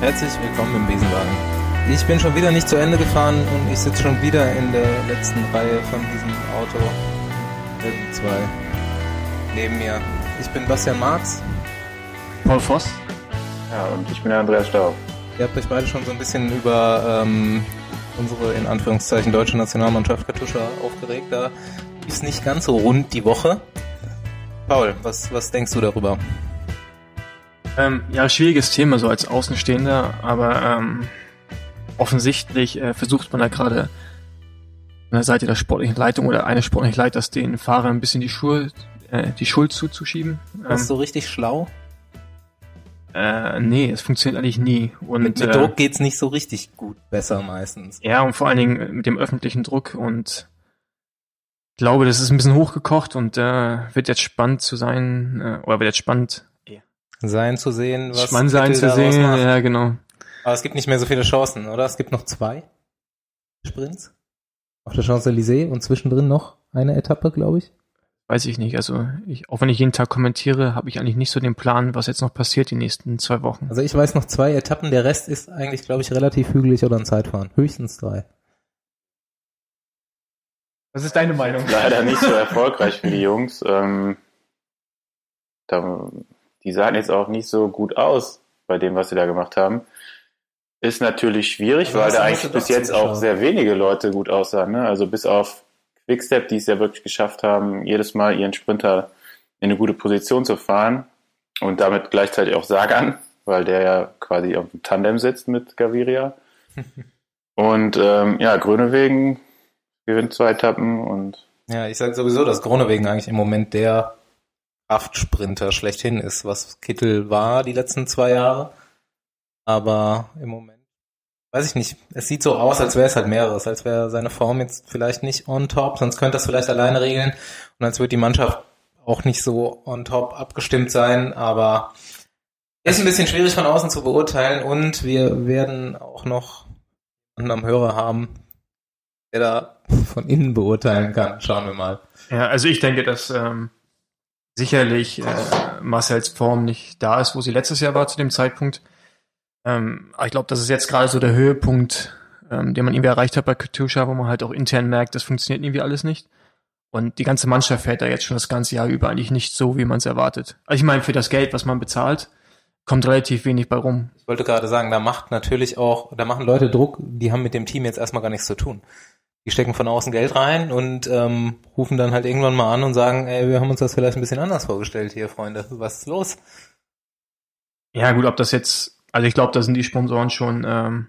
Herzlich willkommen im Besenwagen. Ich bin schon wieder nicht zu Ende gefahren und ich sitze schon wieder in der letzten Reihe von diesem Auto. Mit zwei neben mir. Ich bin Bastian Marx. Paul Voss. Ja, und ich bin der Andreas Staub. Ihr habt euch beide schon so ein bisschen über ähm, unsere in Anführungszeichen deutsche Nationalmannschaft Katuscha aufgeregt. Da ist nicht ganz so rund die Woche. Paul, was, was denkst du darüber? Ähm, ja, schwieriges Thema so als Außenstehender, aber ähm, offensichtlich äh, versucht man da gerade von der Seite der sportlichen Leitung oder eines sportlichen Leiters den Fahrern ein bisschen die Schuld, äh, die Schuld zuzuschieben. Das ist so richtig schlau. Äh, nee, es funktioniert eigentlich nie. Und, Mit, mit äh, Druck geht's nicht so richtig gut besser meistens. Ja, und vor allen Dingen mit dem öffentlichen Druck und ich glaube, das ist ein bisschen hochgekocht und äh, wird jetzt spannend zu sein, äh, oder wird jetzt spannend, Sein zu sehen, was spannend sein Kittel zu sehen. macht. Ja, genau. Aber es gibt nicht mehr so viele Chancen, oder? Es gibt noch zwei Sprints auf der Champs-Élysées und zwischendrin noch eine Etappe, glaube ich. Weiß ich nicht. Also ich, auch wenn ich jeden Tag kommentiere, habe ich eigentlich nicht so den Plan, was jetzt noch passiert die nächsten zwei Wochen. Also ich weiß noch zwei Etappen, der Rest ist eigentlich, glaube ich, relativ hügelig oder ein Zeitfahren. Höchstens drei. Was ist deine Meinung? Leider nicht so erfolgreich wie die Jungs. Ähm, da, die sahen jetzt auch nicht so gut aus bei dem, was sie da gemacht haben. Ist natürlich schwierig, Also weil da eigentlich bis jetzt auch sehr wenige Leute gut aussahen. Ne? Also bis auf Quickstep, die es ja wirklich geschafft haben, jedes Mal ihren Sprinter in eine gute Position zu fahren und damit gleichzeitig auch Sagan, weil der ja quasi auf dem Tandem sitzt mit Gaviria. und ähm, ja, Grönewegen gewinnt zwei Etappen und Ja, ich sage sowieso, dass Gronewegen eigentlich im Moment der Kraftsprinter schlechthin ist, was Kittel war die letzten zwei Jahre. Aber im Moment, weiß ich nicht, es sieht so aus, als wäre es halt mehreres, als wäre seine Form jetzt vielleicht nicht on top, sonst könnte das vielleicht alleine regeln und als würde die Mannschaft auch nicht so on top abgestimmt sein, aber ist ein bisschen schwierig von außen zu beurteilen und wir werden auch noch einen am Hörer haben, der da von innen beurteilen kann. Schauen wir mal. Ja, also ich denke, dass ähm, sicherlich äh, Marcells Form nicht da ist, wo sie letztes Jahr war zu dem Zeitpunkt. Ähm, aber ich glaube, das ist jetzt gerade so der Höhepunkt, ähm, den man irgendwie erreicht hat bei Katusha, wo man halt auch intern merkt, das funktioniert irgendwie alles nicht. Und die ganze Mannschaft fährt da jetzt schon das ganze Jahr über eigentlich nicht so, wie man es erwartet. Also ich meine, für das Geld, was man bezahlt, kommt relativ wenig bei rum. Ich wollte gerade sagen, da macht natürlich auch, da machen Leute Druck, die haben mit dem Team jetzt erstmal gar nichts zu tun. Die stecken von außen Geld rein und ähm, rufen dann halt irgendwann mal an und sagen, ey, wir haben uns das vielleicht ein bisschen anders vorgestellt hier, Freunde. Was ist los? Ja, gut, ob das jetzt, also ich glaube, da sind die Sponsoren schon, ähm,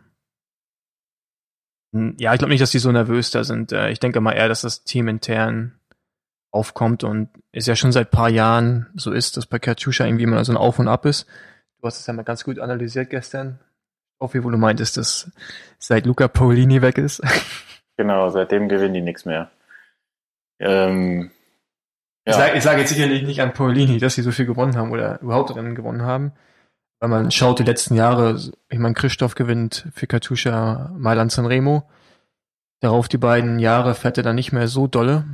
ja, ich glaube nicht, dass die so nervös da sind. Äh, ich denke mal eher, dass das Team intern aufkommt und es ja schon seit paar Jahren so ist, dass bei Katusha irgendwie immer so ein Auf und Ab ist. Du hast es ja mal ganz gut analysiert gestern. Auf wie wo du meintest, dass seit Luca Paolini weg ist. Genau, seitdem gewinnen die nichts mehr. Ähm, Ich ja, sage ich sag jetzt sicherlich nicht an Paolini, dass sie so viel gewonnen haben oder überhaupt Rennen gewonnen haben. Weil man schaut die letzten Jahre, ich meine, Christoph gewinnt für Katusha Mailand Sanremo. Darauf die beiden Jahre fährt er dann nicht mehr so dolle,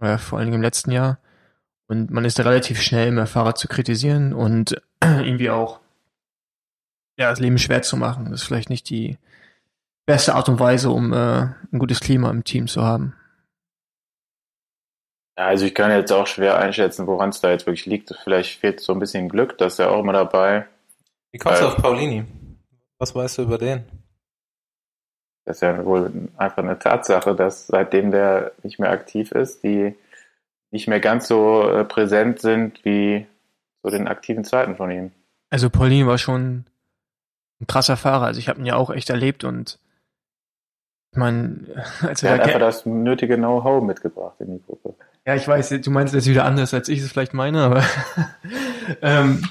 äh, vor allen Dingen im letzten Jahr. Und man ist da relativ schnell, immer Fahrer zu kritisieren und irgendwie auch ja, das Leben schwer zu machen. Das ist vielleicht nicht die beste Art und Weise, um äh, ein gutes Klima im Team zu haben. Also ich kann jetzt auch schwer einschätzen, woran es da jetzt wirklich liegt. Vielleicht fehlt so ein bisschen Glück, das ist ja auch immer dabei. Wie kommst du Äh. auf Paulini? Was weißt du über den? Das ist ja wohl einfach eine Tatsache, dass seitdem der nicht mehr aktiv ist, die nicht mehr ganz so äh, präsent sind wie zu den aktiven Zeiten von ihm. Also Paulin war schon ein krasser Fahrer. Also ich habe ihn ja auch echt erlebt und ich meine, als Er er hat einfach das nötige Know-how mitgebracht in die Gruppe. ja, ich weiß, du meinst jetzt wieder anders, als ich es vielleicht meine, aber ähm,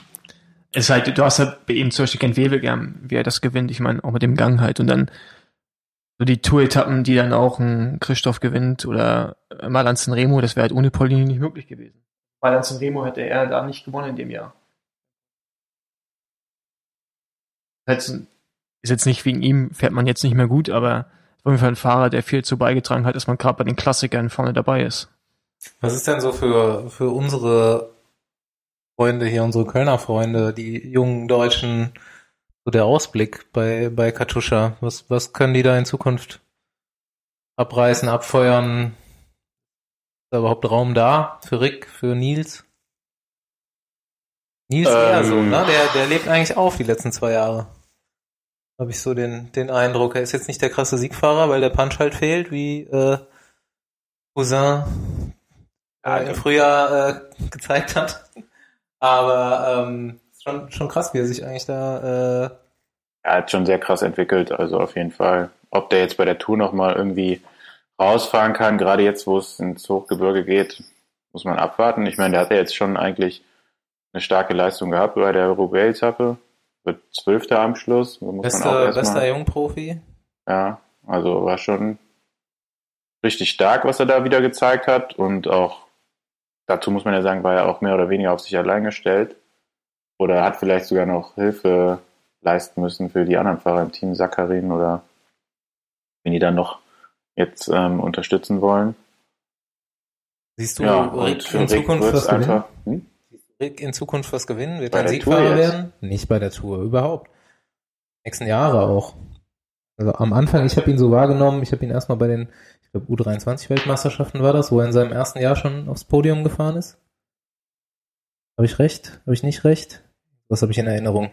es ist halt, du hast halt bei ihm zum Beispiel Gent Wevelgem, wie er das gewinnt. Ich meine, auch mit dem Gang halt und dann so die Tour-Etappen, die dann auch ein Christoph gewinnt oder Malan Remo, das wäre halt ohne Paulini nicht möglich gewesen. Malan Remo hätte er da nicht gewonnen in dem Jahr. Ist jetzt nicht wegen ihm, fährt man jetzt nicht mehr gut, aber auf jeden Fall ein Fahrer, der viel zu beigetragen hat, dass man gerade bei den Klassikern vorne dabei ist. Was ist denn so für, für unsere Freunde hier, unsere Kölner Freunde, die jungen Deutschen, so der Ausblick bei, bei Katusha? Was, was können die da in Zukunft abreißen, abfeuern? Ist da überhaupt Raum da für Rick, für Nils? Nils eher so, Ähm. ne? Der, der lebt eigentlich auf die letzten zwei Jahre. Habe ich so den, den Eindruck. Er ist jetzt nicht der krasse Siegfahrer, weil der Punch halt fehlt, wie äh, Cousin Ja, äh, im Frühjahr äh, gezeigt hat. Aber ähm, schon, schon krass, wie er sich eigentlich da äh, Er hat schon sehr krass entwickelt, also auf jeden Fall. Ob der jetzt bei der Tour nochmal irgendwie rausfahren kann, gerade jetzt, wo es ins Hochgebirge geht, muss man abwarten. Ich meine, der hat ja jetzt schon eigentlich eine starke Leistung gehabt bei der Roubaix-Etappe. Wird Zwölfter am Schluss. Muss man auch beste, erstmal- bester Jungprofi. Ja, also war schon richtig stark, was er da wieder gezeigt hat. Und auch, dazu muss man ja sagen, war er auch mehr oder weniger auf sich allein gestellt. Oder hat vielleicht sogar noch Hilfe leisten müssen für die anderen Fahrer im Team, Sakarin oder wenn die dann noch jetzt ähm, unterstützen wollen. Siehst du ja, Rick in Rick Zukunft gewinnen? einfach. Hm? Rick in Zukunft was gewinnen? Wird er Siegfahrer jetzt? werden? Nicht bei der Tour, überhaupt. Nächsten Jahre auch. Also am Anfang, ich habe ihn so wahrgenommen, ich habe ihn erstmal bei den, ich glaube U23-Weltmeisterschaften war das, wo er in seinem ersten Jahr schon aufs Podium gefahren ist. Habe ich recht? Habe ich nicht recht? Was habe ich in Erinnerung?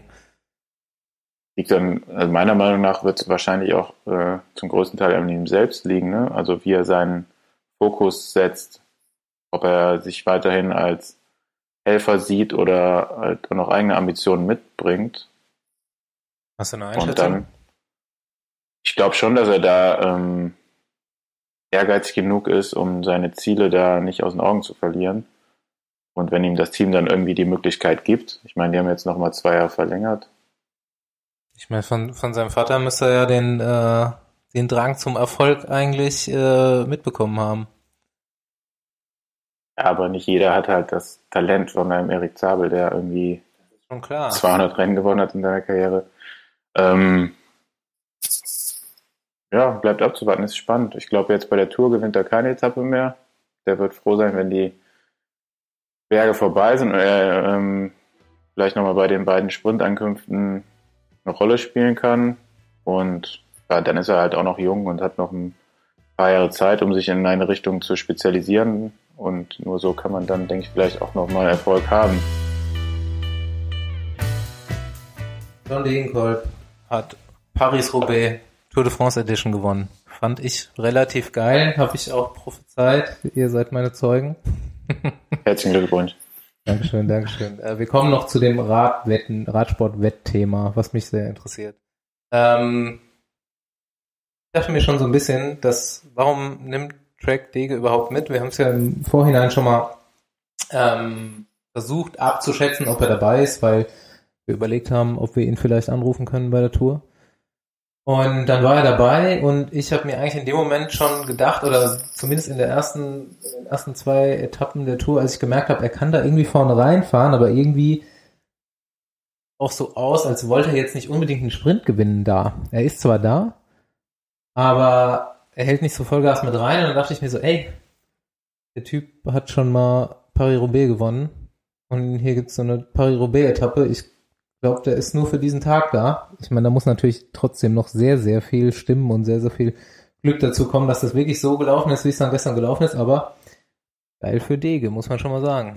Liegt dann, also meiner Meinung nach wird es wahrscheinlich auch äh, zum größten Teil an ihm selbst liegen, ne? Also wie er seinen Fokus setzt, ob er sich weiterhin als Helfer sieht oder halt auch noch eigene Ambitionen mitbringt. Hast du eine Und Einschätzung? dann, ich glaube schon, dass er da ähm, ehrgeizig genug ist, um seine Ziele da nicht aus den Augen zu verlieren. Und wenn ihm das Team dann irgendwie die Möglichkeit gibt, ich meine, die haben jetzt nochmal zwei Jahre verlängert, Ich meine, von, von seinem Vater müsste er ja den, äh, den Drang zum Erfolg eigentlich äh, mitbekommen haben. Aber nicht jeder hat halt das Talent von einem Erik Zabel, der irgendwie Schon klar. 200 Rennen gewonnen hat in seiner Karriere. Ähm, ja, bleibt abzuwarten, ist spannend. Ich glaube, jetzt bei der Tour gewinnt er keine Etappe mehr. Der wird froh sein, wenn die Berge vorbei sind und er ähm, vielleicht nochmal bei den beiden Sprintankünften eine Rolle spielen kann. Und ja, dann ist er halt auch noch jung und hat noch ein paar Jahre Zeit, um sich in eine Richtung zu spezialisieren. Und nur so kann man dann, denke ich, vielleicht auch nochmal Erfolg haben. John Degenkolb hat Paris-Roubaix Tour de France Edition gewonnen. Fand ich relativ geil. Habe ich auch prophezeit. Ihr seid meine Zeugen. Herzlichen Glückwunsch. Dankeschön, Dankeschön. Äh, wir kommen noch zu dem Radwetten, Radsport-Wettthema, was mich sehr interessiert. Ähm, ich dachte mir schon so ein bisschen, dass, warum nimmt Track Dege überhaupt mit? Wir haben es ja im Vorhinein schon mal ähm, versucht abzuschätzen, ob er dabei ist, weil wir überlegt haben, ob wir ihn vielleicht anrufen können bei der Tour. Und dann war er dabei und ich habe mir eigentlich in dem Moment schon gedacht, oder zumindest in der ersten, in den ersten zwei Etappen der Tour, als ich gemerkt habe, er kann da irgendwie vorne reinfahren, aber irgendwie auch so aus, als wollte er jetzt nicht unbedingt einen Sprint gewinnen da. Er ist zwar da, aber er hält nicht so Vollgas mit rein und dann dachte ich mir so, ey, der Typ hat schon mal Paris-Roubaix gewonnen und hier gibt's so eine Paris-Roubaix-Etappe. Ich glaube, der ist nur für diesen Tag da. Ich meine, da muss natürlich trotzdem noch sehr, sehr viel stimmen und sehr, sehr viel Glück dazu kommen, dass das wirklich so gelaufen ist, wie es dann gestern gelaufen ist, aber geil für Dege, muss man schon mal sagen.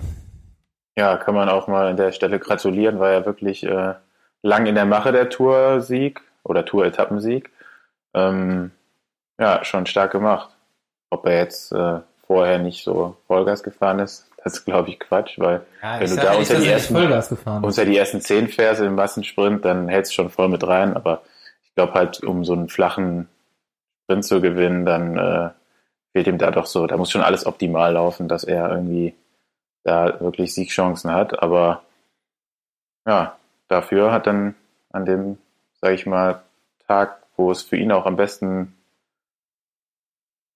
Ja, kann man auch mal an der Stelle gratulieren, war ja wirklich äh, lang in der Mache der Tour-Sieg oder Tour-Etappensieg. Ähm, ja, schon stark gemacht. Ob er jetzt äh, vorher nicht so Vollgas gefahren ist, das ist, glaube ich, Quatsch, weil Ja, Wenn du da unter die er ersten- unter die ersten zehn fährst im Massensprint, dann hältst du schon voll mit rein. Aber ich glaube halt, um so einen flachen Sprint zu gewinnen, dann äh, fehlt ihm da doch so, da muss schon alles optimal laufen, dass er irgendwie da wirklich Siegchancen hat. Aber ja, dafür hat dann an dem, sage ich mal, Tag, wo es für ihn auch am besten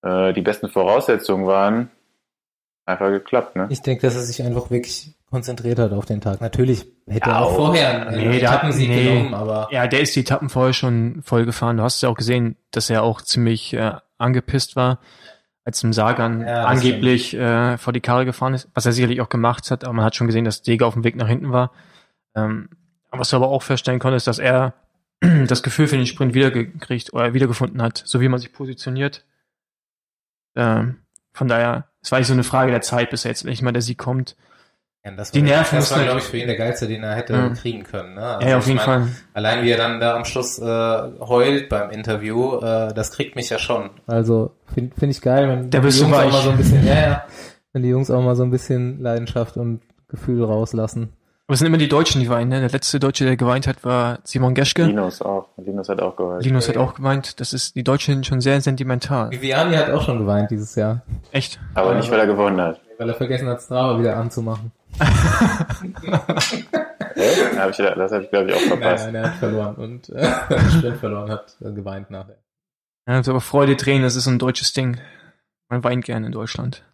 äh, die besten Voraussetzungen waren, einfach geklappt, ne? Ich denke, dass er sich einfach wirklich konzentriert hat auf den Tag. Natürlich hätte Ja, er auch vorher einen Nee, Etappensieg nee. genommen, aber Ja, der ist die Etappen vorher schon voll gefahren. Du hast ja auch gesehen, dass er auch ziemlich äh, angepisst war, als im Sagan Ja, angeblich äh, vor die Karre gefahren ist, was er sicherlich auch gemacht hat, aber man hat schon gesehen, dass Dege auf dem Weg nach hinten war. Ähm, was du aber auch feststellen konntest, dass er das Gefühl für den Sprint wiedergekriegt oder wiedergefunden hat, so wie man sich positioniert. Ähm, von daher, es war nicht so eine Frage der Zeit, bis jetzt endlich mal der Sieg kommt. Ja, das Die war, Nerven das war, glaube ich, für ihn der geilste, den er hätte Ja. kriegen können. Ne? Also ja, auf jeden mein, Fall. Allein wie er dann da am Schluss äh, heult beim Interview, äh, das kriegt mich ja schon. Also finde find ich geil, wenn Der die bist du Jungs auch mal so ein bisschen, ja, ja, wenn die Jungs auch mal so ein bisschen Leidenschaft und Gefühl rauslassen. Aber es sind immer die Deutschen, die weinen. Ne? Der letzte Deutsche, der geweint hat, war Simon Geschke. Linus auch. Linus hat auch geholfen. Linus hat auch geweint. Das ist, die Deutschen sind schon sehr sentimental. Viviani hat auch schon geweint dieses Jahr, Echt. Aber nicht, weil er gewonnen hat. weil er vergessen hat, Strava wieder anzumachen. Hä? Hab ich, das habe ich, glaube ich, auch Nein, verpasst. nein, er hat verloren und äh, den Sprint verloren hat, äh, geweint nachher. Ja, also aber Freude, Tränen, das ist so ein deutsches Ding. Man weint gerne in Deutschland.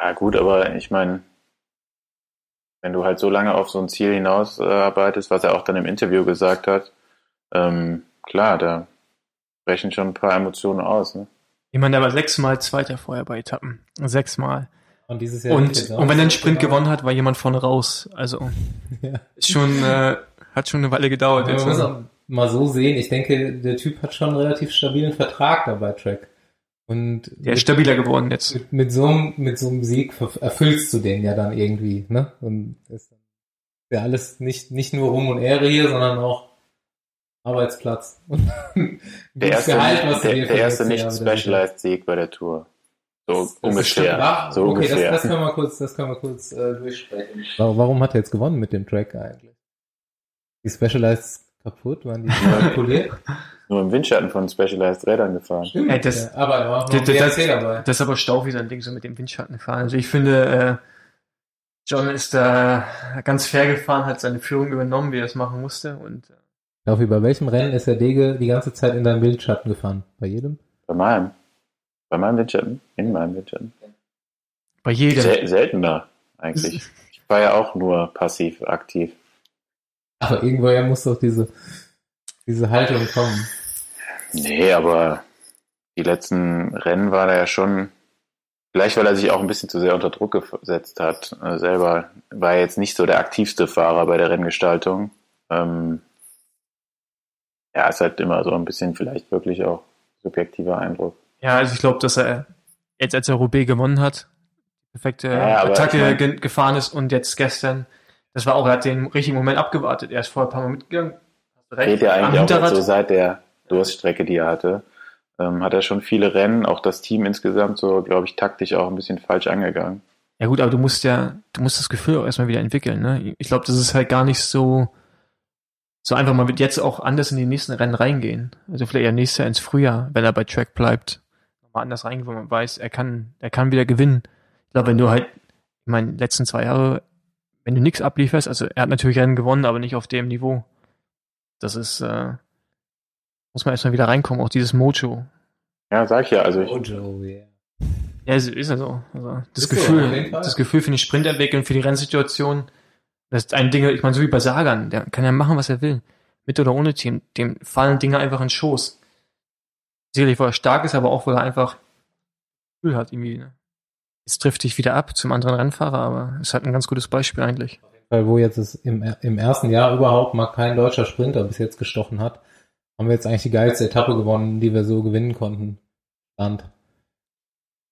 Ja, gut, aber ich meine, wenn du halt so lange auf so ein Ziel hinaus äh, arbeitest, was er auch dann im Interview gesagt hat, ähm, klar, da brechen schon ein paar Emotionen aus. Ne? Ich meine, der war sechsmal Zweiter vorher bei Etappen. Sechsmal. Und dieses Jahr Und, und wenn er einen Sprint genau. gewonnen hat, war jemand vorne raus. Also, Ja. schon, äh, hat schon eine Weile gedauert. Aber Jetzt. man muss auch mal so sehen, ich denke, der Typ hat schon einen relativ stabilen Vertrag da bei Track. Und Der ist stabiler geworden jetzt. mit, mit, so einem, mit so einem Sieg erfüllst du den ja dann irgendwie, ne? Und ist ja alles nicht, nicht nur Ruhm und Ehre hier, sondern auch Arbeitsplatz. Und Der erste, Gehalt, was der, der erste nicht Specialized Sieg bei der Tour. So Das ist ungefähr. so okay, ungefähr. Das, das können wir kurz, das können wir kurz äh, durchsprechen. Warum, warum hat er jetzt gewonnen mit dem Track eigentlich? Die Specialized kaputt, waren die manipuliert? Nur im Windschatten von Specialized Rädern gefahren. Stimmt, Ey, das- ja, aber da war Das, das, dabei. das ist aber Staufi sein Ding, so mit dem Windschatten fahren. Also ich finde, äh, John ist da ganz fair gefahren, hat seine Führung übernommen, wie er es machen musste. Und äh, Laufi, bei welchem Rennen ist der Dege die ganze Zeit in deinem Windschatten gefahren? Bei jedem? Bei meinem. Bei meinem Windschatten. In meinem Windschatten. bei jedem. Sel seltener, eigentlich. Ich war ja auch nur passiv aktiv. Aber irgendwoher muss doch diese, diese Haltung kommen. Nee, aber die letzten Rennen war er ja schon, vielleicht weil er sich auch ein bisschen zu sehr unter Druck gesetzt hat, äh, selber, war er jetzt nicht so der aktivste Fahrer bei der Renngestaltung. Ähm, ja, ist halt immer so ein bisschen vielleicht wirklich auch subjektiver Eindruck. Ja, also ich glaube, dass er jetzt, als er Roubaix gewonnen hat, perfekte Ja, Attacke ich mein- ge gefahren ist und jetzt gestern, das war auch, er hat den richtigen Moment abgewartet. Er ist vorher ein paar Mal mitgegangen. Recht. Geht ja eigentlich auch jetzt so seit der Durststrecke, die er hatte, ähm, hat er schon viele Rennen, auch das Team insgesamt so, glaube ich, taktisch auch ein bisschen falsch angegangen. Ja gut, aber du musst ja, du musst das Gefühl auch erstmal wieder entwickeln. Ne? Ich glaube, das ist halt gar nicht so, so einfach. Man wird jetzt auch anders in die nächsten Rennen reingehen. Also vielleicht ja nächstes Jahr ins Frühjahr, wenn er bei Track bleibt, nochmal anders reingehen, wo man weiß, er kann, er kann wieder gewinnen. Ich glaube, wenn du halt, ich meine, letzten zwei Jahre, wenn du nichts ablieferst, also er hat natürlich Rennen gewonnen, aber nicht auf dem Niveau. Das ist, äh, muss man erstmal wieder reinkommen, auch dieses Mojo. Ja, sag ich ja, also ich, Mojo, yeah. Ja, es ist ja so. Also das Ist so, Gefühl, Fall. das Gefühl für den Sprint entwickeln, für die Rennsituation. Das ist ein Ding, ich meine, so wie bei Sagan, der kann ja machen, was er will. Mit oder ohne Team. Dem fallen Dinge einfach in den Schoß. Sicherlich, weil er stark ist, aber auch, weil er einfach Gefühl hat, irgendwie. Ne? Jetzt trifft dich wieder ab zum anderen Rennfahrer, aber es hat ein ganz gutes Beispiel eigentlich. Weil wo jetzt es im, im ersten Jahr überhaupt mal kein deutscher Sprinter bis jetzt gestochen hat, haben wir jetzt eigentlich die geilste Etappe gewonnen, die wir so gewinnen konnten. Land.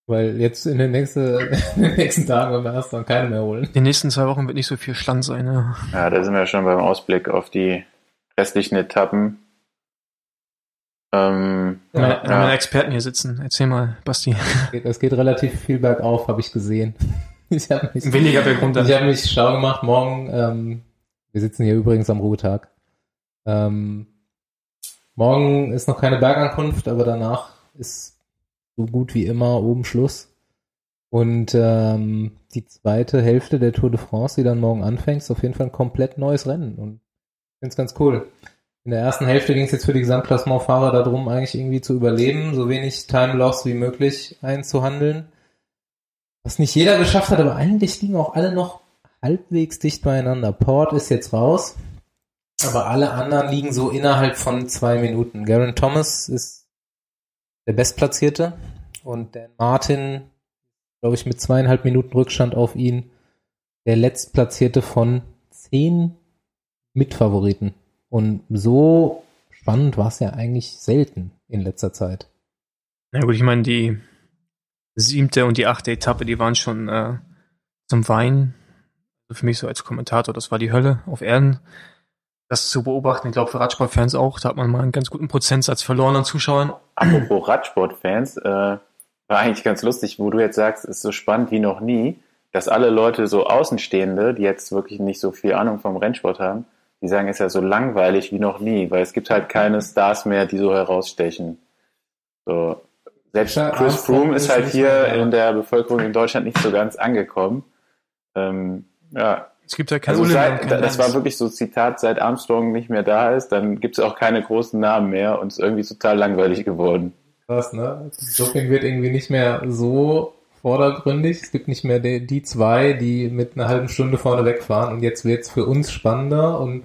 Weil jetzt in den nächsten, in den nächsten Tagen werden wir erst dann keine mehr holen. In den nächsten zwei Wochen wird nicht so viel Stand sein. Ne? ja, da sind wir schon beim Ausblick auf die restlichen Etappen. Ähm, Ja, Ja, wenn meine Experten hier sitzen. Erzähl mal, Basti. Es geht relativ viel bergauf, habe ich gesehen. Ich habe mich, Weniger bergunter. ich hab mich schlau gemacht. Morgen, ähm, wir sitzen hier übrigens am Ruhetag. Ähm, morgen ist noch keine Bergankunft, aber danach ist so gut wie immer oben Schluss. Und ähm, die zweite Hälfte der Tour de France, die dann morgen anfängt, ist auf jeden Fall ein komplett neues Rennen. Und ich finde es ganz cool. In der ersten Hälfte ging es jetzt für die Gesamtklassementfahrer darum, eigentlich irgendwie zu überleben, so wenig Time Loss wie möglich einzuhandeln. Was nicht jeder geschafft hat, aber eigentlich liegen auch alle noch halbwegs dicht beieinander. Port ist jetzt raus, aber alle anderen liegen so innerhalb von zwei Minuten. Garen Thomas ist der Bestplatzierte und Dan Martin, glaube ich, mit zweieinhalb Minuten Rückstand auf ihn, der Letztplatzierte von zehn Mitfavoriten. Und so spannend war es ja eigentlich selten in letzter Zeit. Na gut, ich meine, die siebte und die achte Etappe, die waren schon äh, zum Weinen. Also für mich so als Kommentator, das war die Hölle auf Erden. Das zu beobachten, ich glaube für Radsportfans auch, da hat man mal einen ganz guten Prozentsatz verloren an Zuschauern. Apropos Radsportfans, äh, war eigentlich ganz lustig, wo du jetzt sagst, ist so spannend wie noch nie, dass alle Leute so Außenstehende, die jetzt wirklich nicht so viel Ahnung vom Rennsport haben, die sagen, ist ja so langweilig wie noch nie, weil es gibt halt keine Stars mehr, die so herausstechen. So. Selbst Ja, Chris Armstrong Froome ist halt hier mehr in der Bevölkerung in Deutschland nicht so ganz angekommen. Ähm, ja, Es gibt ja kein also seit, kein das war wirklich so Zitat, seit Armstrong nicht mehr da ist, dann gibt es auch keine großen Namen mehr und es ist irgendwie total langweilig geworden. Krass, ne? Doping wird irgendwie nicht mehr so vordergründig. Es gibt nicht mehr die, die zwei, die mit einer halben Stunde vorne wegfahren und jetzt wird's für uns spannender und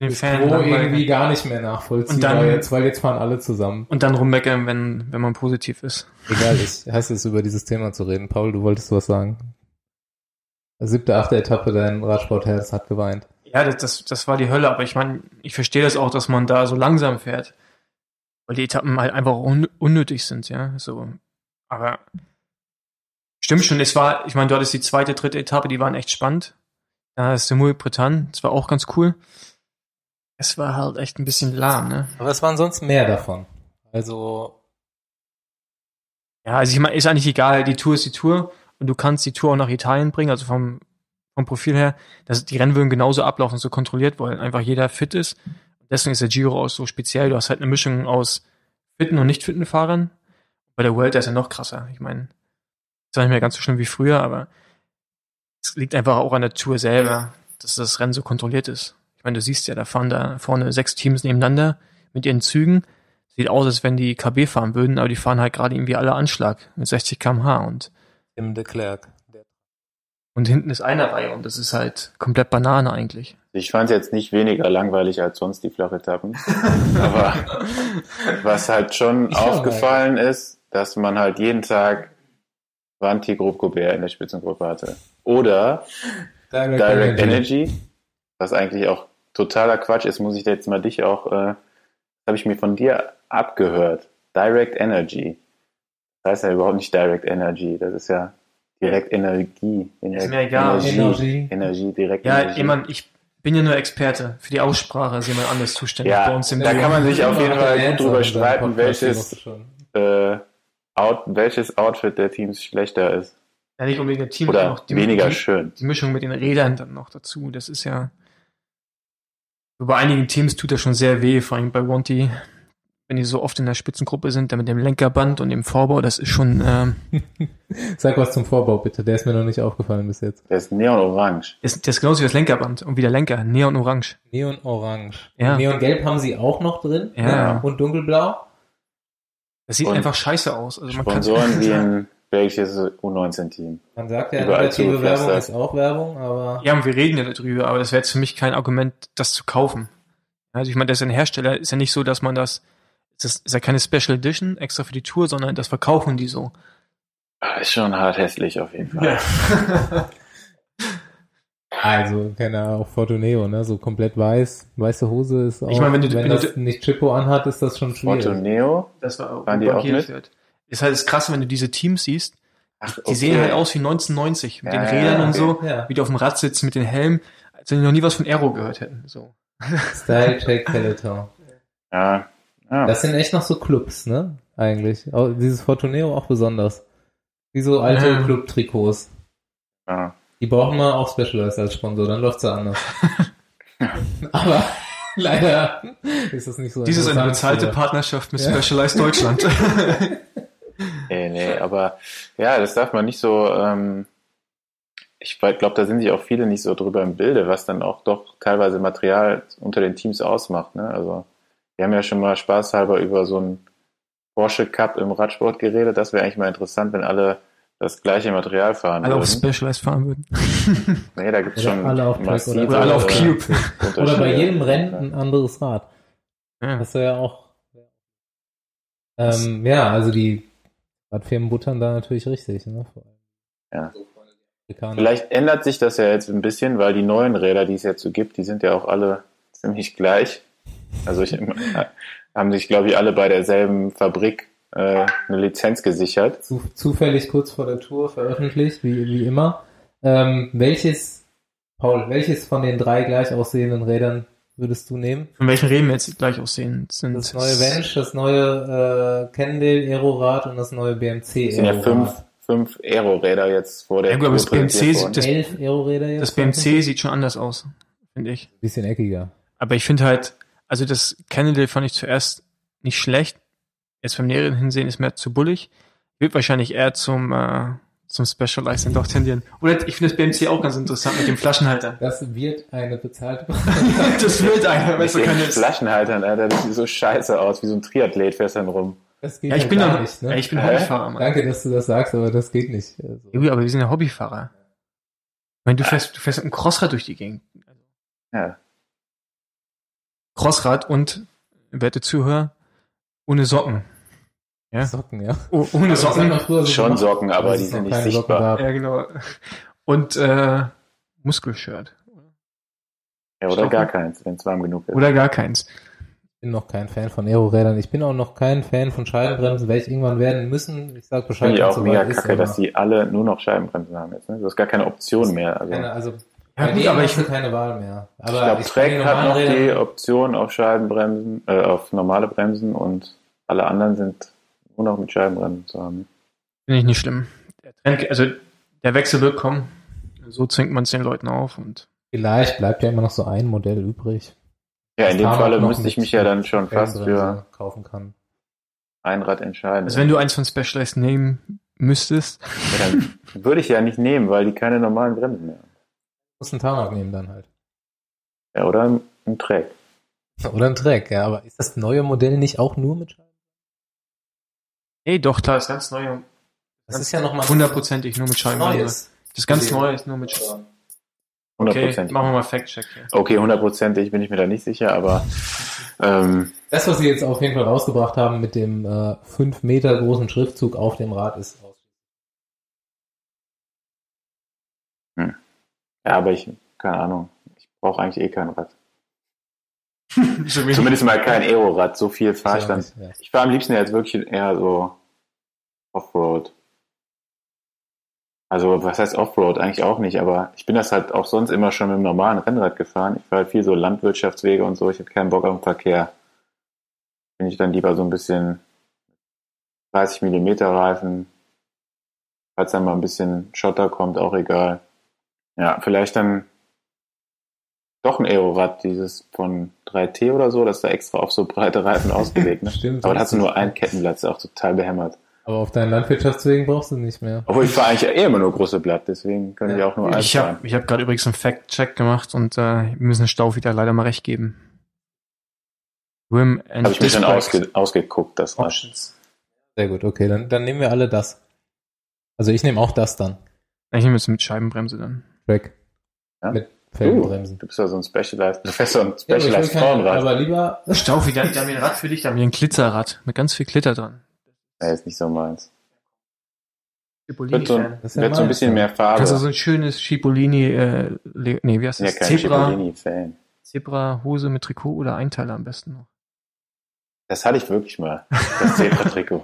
den ist Fan Pro irgendwie gar nicht mehr nachvollziehbar dann- jetzt, weil jetzt fahren alle zusammen. Und dann rummeckern, wenn, wenn man positiv ist. Egal, ich hasse es, über dieses Thema zu reden. Paul, du wolltest was sagen. Siebte, achte Etappe, dein Radsportherz hat geweint. Ja, das, das, das war die Hölle, aber ich meine, ich verstehe das auch, dass man da so langsam fährt. Weil die Etappen halt einfach un unnötig sind, ja. So. Aber stimmt schon, es war, ich meine, du hattest die zweite, dritte Etappe, die waren echt spannend. Ja, das Semur Bretagne, das war auch ganz cool. Es war halt echt ein bisschen lahm, ne? Aber es waren sonst mehr davon. Also, Ja, also ich meine, ist eigentlich egal, die Tour ist die Tour und du kannst die Tour auch nach Italien bringen, also vom, vom Profil her, dass die Rennen würden genauso ablaufen, so kontrolliert, weil einfach jeder fit ist. Deswegen ist der Giro auch so speziell. Du hast halt eine Mischung aus fitten und nicht fitten Fahrern. Bei der World ist ja noch krasser. Ich meine, ist zwar nicht mehr ganz so schlimm wie früher, aber es liegt einfach auch an der Tour selber, dass das Rennen so kontrolliert ist. Ich meine, du siehst ja, da fahren da vorne sechs Teams nebeneinander mit ihren Zügen. Sieht aus, als wenn die KB fahren würden, aber die fahren halt gerade irgendwie alle Anschlag mit 60 km/h und, Tim de Klerk. und hinten ist eine Reihe und das ist halt komplett Banane eigentlich. Ich fand es jetzt nicht weniger langweilig als sonst die Flachetappen. Aber was halt schon Ich auch aufgefallen ist, dass man halt jeden Tag Vanti Group Gobert in der Spitzengruppe hatte. Oder Direct, Direct Energy, was eigentlich auch totaler Quatsch ist, muss ich jetzt mal dich auch, äh, habe ich mir von dir abgehört. Direct Energy. Das heißt ja überhaupt nicht Direct Energy, das ist ja direkt Energie. Ist mir egal. Energie, Energy. Energie direkt Ja, Energie. jemand, ich bin ja nur Experte. Für die Aussprache ist jemand anders zuständig Ja, bei uns im da Team. kann man sich auf jeden Fall gut drüber streiten, welches, welches äh, Out, welches Outfit der Teams schlechter ist. Ja, nicht unbedingt der Team, Oder die, weniger die, schön. die Mischung mit den Rädern dann noch dazu. Das ist ja. Bei einigen Teams tut das schon sehr weh, vor allem bei Wanty, wenn die so oft in der Spitzengruppe sind, dann mit dem Lenkerband und dem Vorbau, das ist schon. Ähm, Sag was zum Vorbau bitte, der ist mir noch nicht aufgefallen bis jetzt. Der ist neon-orange. das, das ist genauso wie das Lenkerband und wie der Lenker, Neon Orange. Neon Orange. Ja. Neon Gelb haben sie auch noch drin. Ja. Und Dunkelblau. Das sieht Und einfach scheiße aus. Also man kann Sponsoren wie ein belgisches U19-Team. Man sagt ja, Überall negative Werbung ist auch Werbung, aber Ja, und wir reden ja darüber, aber das wäre jetzt für mich kein Argument, das zu kaufen. Also ich meine, das ist ein Hersteller, ist ja nicht so, dass man das, das ist ja keine Special Edition extra für die Tour, sondern das verkaufen die so. Ah, Ist schon hart hässlich auf jeden Fall. also keine auch Fortuneo, ne? So komplett weiß, weiße Hose ist auch. Ich meine, wenn du- wenn wenn du- das nicht Chippo anhat, ist das schon schwierig. Fortuneo. Das war Waren die auch mit? Fährt. Ist halt das Krasse, wenn du diese Teams siehst, Ach, die sehen halt aus wie 1990 mit Ja, den Rädern ja, und so, Ja. wie die auf dem Rad sitzen mit den Helmen, als wenn die noch nie was von Aero gehört hätten. So. Style Check Peloton. Ja. ja. Das sind echt noch so Clubs, ne? Eigentlich. Auch dieses Fortuneo auch besonders. Wie so alte Ja. Club-Trikots. ja. Die brauchen wir auch Specialized als Sponsor, dann läuft's ja anders. Aber leider ist das nicht so. Dies ist eine bezahlte Partnerschaft mit Ja. Specialized Deutschland. Nee, aber ja, das darf man nicht so, ähm, ich glaube, da sind sich auch viele nicht so drüber im Bilde, was dann auch doch teilweise Material unter den Teams ausmacht. Ne? Also wir haben ja schon mal spaßhalber über so einen Porsche Cup im Radsport geredet. Das wäre eigentlich mal interessant, wenn alle das gleiche Material fahren Alle auf würden. Specialized fahren würden. Nee, da gibt's Oder schon alle auf massive, oder alle auf Cube. Oder bei jedem Rennen ein anderes Rad. Ja. Das ist ja auch. Ähm, ja, also die Radfirmen buttern da natürlich richtig. Ne? Ja. Vielleicht ändert sich das ja jetzt ein bisschen, weil die neuen Räder, die es jetzt so gibt, die sind ja auch alle ziemlich gleich. Also ich, haben sich, glaube ich, alle bei derselben Fabrik äh, eine Lizenz gesichert. Zu, zufällig kurz vor der Tour veröffentlicht, wie, wie immer. Ähm, welches, Paul, welches von den drei gleich aussehenden Rädern würdest du nehmen? Von welchen Rädern jetzt gleich aussehen? Sind Das neue Venge, das neue äh, Cannondale Aerorad und das neue BMC Es sind ja fünf, Aerorad. fünf Aero-Räder jetzt vor der Ja gut, aber das BMC sieht- das- Elf Aero-Räder jetzt. Das BMC sieht schon anders aus, finde ich. Bisschen eckiger. Aber ich finde halt, also das Cannondale fand ich zuerst nicht schlecht. Jetzt beim näheren Hinsehen ist mir zu bullig. Wird wahrscheinlich eher zum, äh, zum Specialized dann doch tendieren. Oder ich finde das BMC auch ganz interessant mit dem Flaschenhalter. Das wird eine bezahlte. das wird einer, weißt du, kann jetzt. Flaschenhaltern, Alter, das sieht so scheiße aus, wie so ein Triathlet fährst dann rum. Das geht Ja, ich halt bin gar doch, nicht, ne? ja, ich bin Hä? Hobbyfahrer, Mann. Danke, dass du das sagst, aber das geht nicht. Also, Ja, aber wir sind ja Hobbyfahrer. Ich meine, du fährst, du fährst mit einem Crossrad durch die Gegend. Ja. Crossrad und, werte Zuhörer, ohne Socken. Ja? Socken, ja. Oh, ohne haben Socken. früher Schon Socken, aber die sind nicht sichtbar. Ja, genau. Und äh, Muskelshirt. Ja, oder gar keins, wenn es warm genug ist. Oder gar keins. Ich bin noch kein Fan von Aerorädern. Ich bin auch noch kein Fan von Scheibenbremsen, werde ich irgendwann werden müssen. Ich sag Bescheid, Finde ich auch mega ist, kacke, aber dass die alle nur noch Scheibenbremsen haben jetzt. Ne? Du hast gar keine Option mehr. Also, keine, also Ja, gut, aber ich- du keine Wahl mehr. Aber ich glaube, Trek hat noch normalen die Option auf Scheibenbremsen, äh, auf normale Bremsen und alle anderen sind nur noch mit Scheibenbremsen zu haben. Finde ich nicht schlimm. Der Trend, also der Wechsel wird kommen. So zwingt man es den Leuten auf und Vielleicht bleibt ja immer noch so ein Modell übrig. Ja, in dem Falle müsste ich mich ja dann schon fast für kaufen kann. ein Rad entscheiden. also wenn du eins von Specialized nehmen müsstest, ja, dann würde ich ja nicht nehmen, weil die keine normalen Bremsen mehr haben. Muss einen Tarmac nehmen dann halt. Ja, oder ein, ein Trek. Oder ein Trek, ja. Aber ist das neue Modell nicht auch nur mit Scheiben? Ey doch, klar, ist ganz neu. Das ist ja nochmal hundertprozentig nur mit Scheiben. Neues. Das ist ganz neu, ist nur mit Scheiben. Okay, Hundertprozentig. machen wir mal Fact-Check hier. Okay, hundertprozentig bin ich mir da nicht sicher, aber ähm, Das, was sie jetzt auf jeden Fall rausgebracht haben mit dem äh, 5 Meter großen Schriftzug auf dem Rad, ist aus. ja, aber ich, keine Ahnung, ich brauche eigentlich eh kein Rad. Zumindest mal kein Aero-Rad, so viel fahre ich dann. Ich fahre am liebsten jetzt wirklich eher so Offroad. Also was heißt Offroad? Eigentlich auch nicht, aber ich bin das halt auch sonst immer schon mit dem normalen Rennrad gefahren. Ich fahre halt viel so Landwirtschaftswege und so. Ich habe keinen Bock auf den Verkehr. Bin ich dann lieber so ein bisschen 30 Millimeter Reifen. Falls dann mal ein bisschen Schotter kommt, auch egal. Ja, vielleicht dann doch ein Aerorad, dieses von 3T oder so, das ist da extra auf so breite Reifen ausgelegt. Ne? Stimmt. Aber da hast du nur ein Kettenblatt, ist auch total behämmert. Aber auf deinen Landwirtschaftswegen brauchst du nicht mehr. Obwohl ich fahre eigentlich eh immer nur große Blatt, deswegen können Ja. wir auch nur eins Ich fahren. habe ich hab gerade übrigens einen Fact-Check gemacht und äh, wir müssen Stau wieder leider mal recht geben. Rim and Habe ich mir schon Disc Brakes ausge, ausgeguckt, das. Options. Sehr gut, okay, dann, dann nehmen wir alle das. Also ich nehme auch das dann. Ich nehme jetzt mit Scheibenbremse dann. Track. Ja? Mit Felgenbremsen. Du bist ja so ein Specialized, du fährst so ein Ja, aber ich will Specialized kein- Frauenrad. aber lieber, Staufi, da, haben wir ein Rad für dich, da haben wir ein Glitzerrad mit ganz viel Glitter dran. Nee, ist nicht so meins. Wird so. Das ist ja wird so ein bisschen ja. mehr Farbe. Kannst du so ein schönes Cipollini, äh, Le- nee, wie heißt ja, das? kein Zebra, Cipollini-Fan. Zebra, Hose mit Trikot oder Einteiler am besten noch. Das hatte ich wirklich mal, das Zebra-Trikot.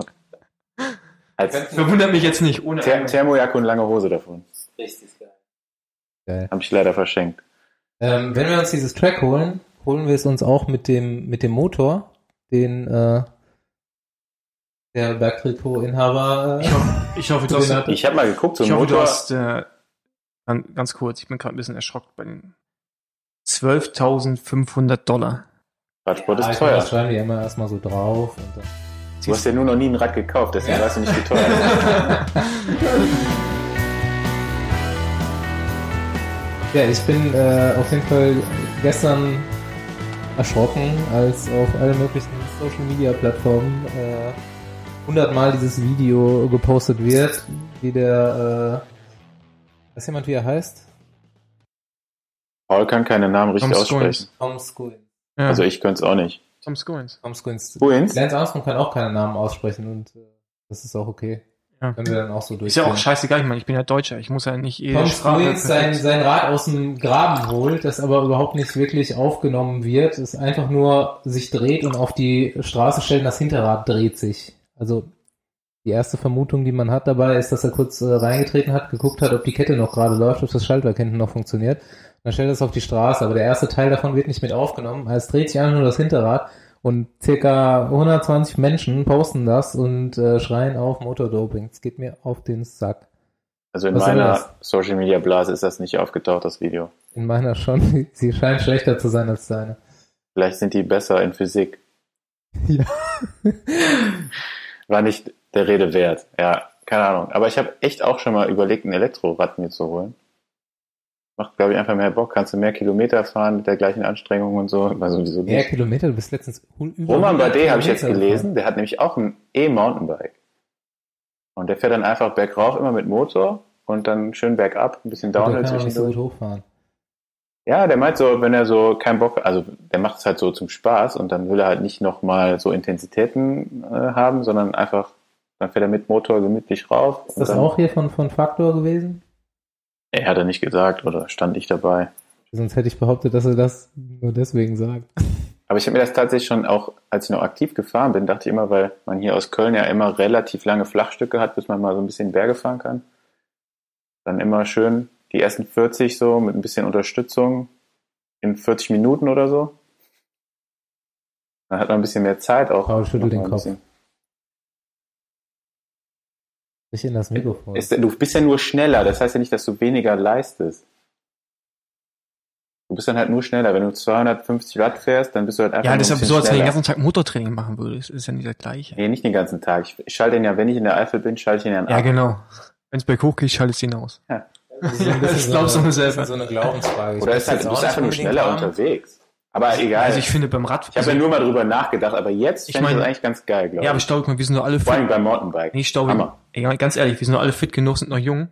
Als Verwundert mich jetzt nicht, ohne Ther Thermojacke und lange Hose davon. Richtig geil. Geil. Habe ich leider verschenkt. Ähm, wenn wir uns dieses Track holen, holen wir es uns auch mit dem, mit dem Motor, den äh, der Bergtrikot-Inhaber äh, Ich hoffe, ich hoffe. Ich habe mal geguckt, so ein ich hoffe, du Motor. hast äh, ganz, ganz kurz, ich bin gerade ein bisschen erschrocken bei den 12.500 Dollar. Radsport ist meine, teuer. Das schreiben die immer erstmal so drauf. Und dann Du hast ja nur noch nie ein Rad gekauft, deswegen Ja. weißt du nicht, wie teuer Ja, ich bin äh, auf jeden Fall gestern erschrocken, als auf alle möglichen Social Media Plattformen äh, hundertmal dieses Video gepostet wird, wie der, äh, weiß jemand, wie er heißt? Paul kann keine Namen richtig Tom aussprechen. Tom Scoins. Ja, Also ich könnte es auch nicht. Tom Scoins. Tom Scoins. Scoins? Lance Armstrong kann auch keine Namen aussprechen und äh, das ist auch okay. Ja. Können wir dann auch so Ist ja auch scheißegal, ich meine, ich bin ja Deutscher, ich muss ja nicht jede Tom Sprache Cruise sein, sein Rad aus dem Graben holt, das aber überhaupt nicht wirklich aufgenommen wird, es einfach nur sich dreht und auf die Straße stellt und das Hinterrad dreht sich. Also die erste Vermutung, die man hat dabei, ist, dass er kurz äh, reingetreten hat, geguckt hat, ob die Kette noch gerade läuft, ob das Schaltwerk hinten noch funktioniert. Dann stellt er es auf die Straße, aber der erste Teil davon wird nicht mit aufgenommen. Es dreht sich einfach nur das Hinterrad und circa 120 Menschen posten das und äh, schreien auf Motordoping. Es geht mir auf den Sack. Also in Was meiner? Social Media Blase ist das nicht aufgetaucht, das Video. In meiner schon. Sie scheint schlechter zu sein als deine. Vielleicht sind die besser in Physik. Ja. War nicht der Rede wert. Ja, keine Ahnung. Aber ich habe echt auch schon mal überlegt, ein Elektrorad mir zu holen. Macht, glaube ich, einfach mehr Bock. Kannst du mehr Kilometer fahren mit der gleichen Anstrengung und so. Also Mehr nicht. Kilometer, du bist letztens über Roman 100 Bardet habe ich jetzt gelesen. Der hat nämlich auch ein E-Mountainbike. Und der fährt dann einfach bergauf immer mit Motor und dann schön bergab, ein bisschen. Downhill nicht so zwischendurch. gut hochfahren. Ja, der meint so, wenn er so keinen Bock, also der macht es halt so zum Spaß und dann will er halt nicht nochmal so Intensitäten äh, haben, sondern einfach, dann fährt er mit Motor gemütlich rauf. Ist das dann, auch hier von, von Faktor gewesen? Er hat er nicht gesagt oder stand ich dabei. Sonst hätte ich behauptet, dass er das nur deswegen sagt. Aber ich habe mir das tatsächlich schon auch, als ich noch aktiv gefahren bin, dachte ich immer, weil man hier aus Köln ja immer relativ lange Flachstücke hat, bis man mal so ein bisschen Berge fahren kann. Dann immer schön die ersten 40 so mit ein bisschen Unterstützung in 40 Minuten oder so. Dann hat man ein bisschen mehr Zeit auch. Paul schüttelt den Kopf. bisschen- Nicht in das Mikrofon. Ist, du bist ja nur schneller, das heißt ja nicht, dass du weniger leistest. Du bist dann halt nur schneller. Wenn du 250 Watt fährst, dann bist du halt einfach Ja, nur das ist ja bisschen so, als wenn du den ganzen Tag Motortraining machen würdest. Ist ja nicht das Gleiche. Nee, nicht den ganzen Tag. Ich, ich schalte den ja, wenn ich in der Eifel bin, schalte ich ihn Ja, ab. genau. Wenn es berghoch geht, schaltest du ihn aus. Das ist bisschen Das glaubst du mir selber. das ist So eine Glaubensfrage. Ich Oder ist halt, du bist einfach nur schneller unterwegs. Aber egal. Also ich ich finde beim Rad. ich habe ja nur mal drüber nachgedacht, aber jetzt Ich ich das eigentlich ganz geil, glaube ja, aber ich. Staub, wir sind doch alle Vor fit. allem beim Mountainbike. Nee, Staub, Hammer. ey, ganz ehrlich, wir sind doch alle fit genug, sind noch jung.